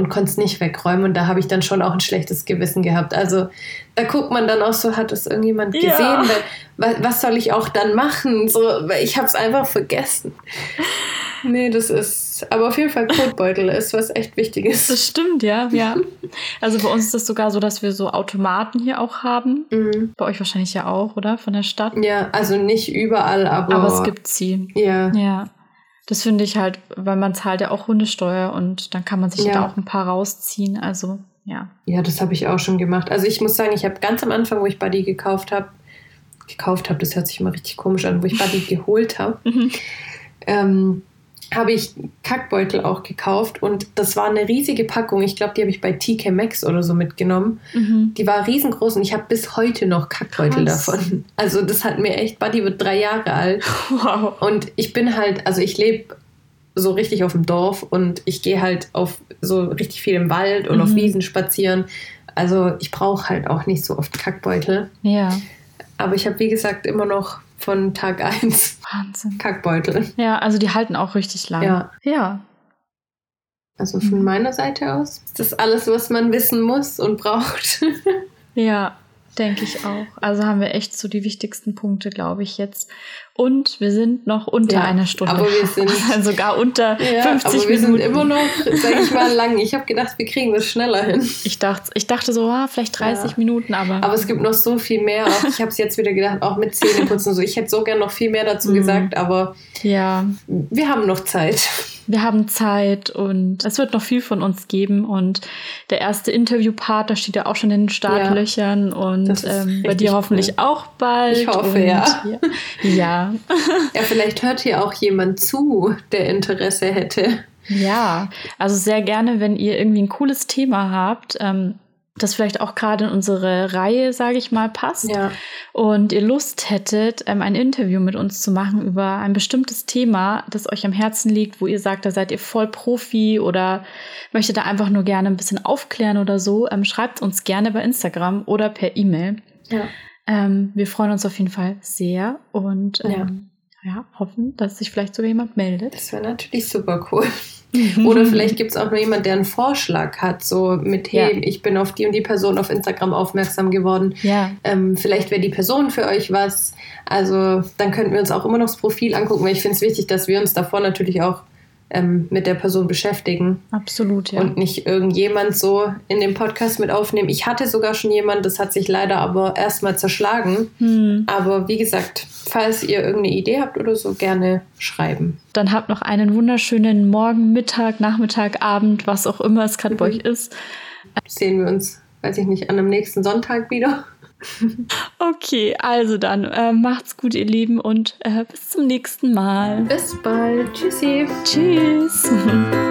und konnte es nicht wegräumen und da habe ich dann schon auch ein schlechtes Gewissen gehabt. Also da guckt man dann auch so, hat es irgendjemand gesehen? Ja. Weil, was soll ich auch dann machen? So, ich habe es einfach vergessen. Nee, das ist, aber auf jeden Fall Kotbeutel ist was echt Wichtiges. Das stimmt, ja, ja. Also bei uns ist es sogar so, dass wir so Automaten hier auch haben. Mhm. Bei euch wahrscheinlich ja auch, oder? Von der Stadt? Ja, also nicht überall, aber. Aber es gibt sie. Ja. Ja. Das finde ich halt, weil man zahlt ja auch Hundesteuer und dann kann man sich ja. da auch ein paar rausziehen. Also ja. Ja, das habe ich auch schon gemacht. Also ich muss sagen, ich habe ganz am Anfang, wo ich Buddy gekauft habe, gekauft habe, das hört sich immer richtig komisch an, wo ich Buddy geholt habe, mhm. ähm, habe ich Kackbeutel auch gekauft und das war eine riesige Packung. Ich glaube, die habe ich bei TK Maxx oder so mitgenommen. Mhm. Die war riesengroß und ich habe bis heute noch Kackbeutel Krass. davon. Also das hat mir echt, Buddy wird drei Jahre alt. Wow. Und ich bin halt, also ich lebe so richtig auf dem Dorf und ich gehe halt auf so richtig viel im Wald und mhm. auf Wiesen spazieren. Also ich brauche halt auch nicht so oft Kackbeutel. Ja. Aber ich habe, wie gesagt, immer noch von Tag 1 Wahnsinn. Kackbeutel. Ja, also die halten auch richtig lang. Ja. Ja. Also von mhm. meiner Seite aus ist das alles, was man wissen muss und braucht. ja, denke ich auch. Also haben wir echt so die wichtigsten Punkte, glaube ich, jetzt. Und wir sind noch unter ja, einer Stunde. Aber wir sind also sogar unter ja, 50 aber wir Minuten. sind immer noch, sag ich mal, lang. Ich habe gedacht, wir kriegen das schneller hin. Ich dachte, ich dachte so, ah, vielleicht 30 ja. Minuten, aber. Aber es gibt noch so viel mehr. Auch, ich habe es jetzt wieder gedacht, auch mit Zähneputzen und so. Ich hätte so gern noch viel mehr dazu mhm. gesagt, aber ja. wir haben noch Zeit wir haben Zeit und es wird noch viel von uns geben. Und der erste Interviewpart, da steht ja auch schon in den Startlöchern ja, und ähm, bei dir hoffentlich cool. auch bald. Ich hoffe, und, ja. ja. Ja, vielleicht hört hier auch jemand zu, der Interesse hätte. Ja, also sehr gerne, wenn ihr irgendwie ein cooles Thema habt. Ähm, das vielleicht auch gerade in unsere Reihe, sage ich mal, passt ja. und ihr Lust hättet, ähm, ein Interview mit uns zu machen über ein bestimmtes Thema, das euch am Herzen liegt, wo ihr sagt, da seid ihr voll Profi oder möchtet da einfach nur gerne ein bisschen aufklären oder so, ähm, schreibt uns gerne bei Instagram oder per E-Mail. Ja. Ähm, wir freuen uns auf jeden Fall sehr und ähm, ja. hoffen, dass sich vielleicht sogar jemand meldet. Das wäre natürlich super cool. Mhm. Oder vielleicht gibt es auch nur jemand, der einen Vorschlag hat, so mit, hey, ja. ich bin auf die und die Person auf Instagram aufmerksam geworden. Ja. Ähm, vielleicht wäre die Person für euch was. Also dann könnten wir uns auch immer noch das Profil angucken, weil ich finde es wichtig, dass wir uns davor natürlich auch ähm, mit der Person beschäftigen. Absolut, ja. Und nicht irgendjemand so in den Podcast mit aufnehmen. Ich hatte sogar schon jemand, das hat sich leider aber erstmal zerschlagen. Hm. Aber wie gesagt, falls ihr irgendeine Idee habt oder so, gerne schreiben. Dann habt noch einen wunderschönen Morgen, Mittag, Nachmittag, Abend, was auch immer es gerade mhm. bei euch ist. Sehen wir uns, weiß ich nicht, an dem nächsten Sonntag wieder. Okay, also dann äh, macht's gut, ihr Lieben, und äh, bis zum nächsten Mal. Bis bald. Tschüssi. Tschüss.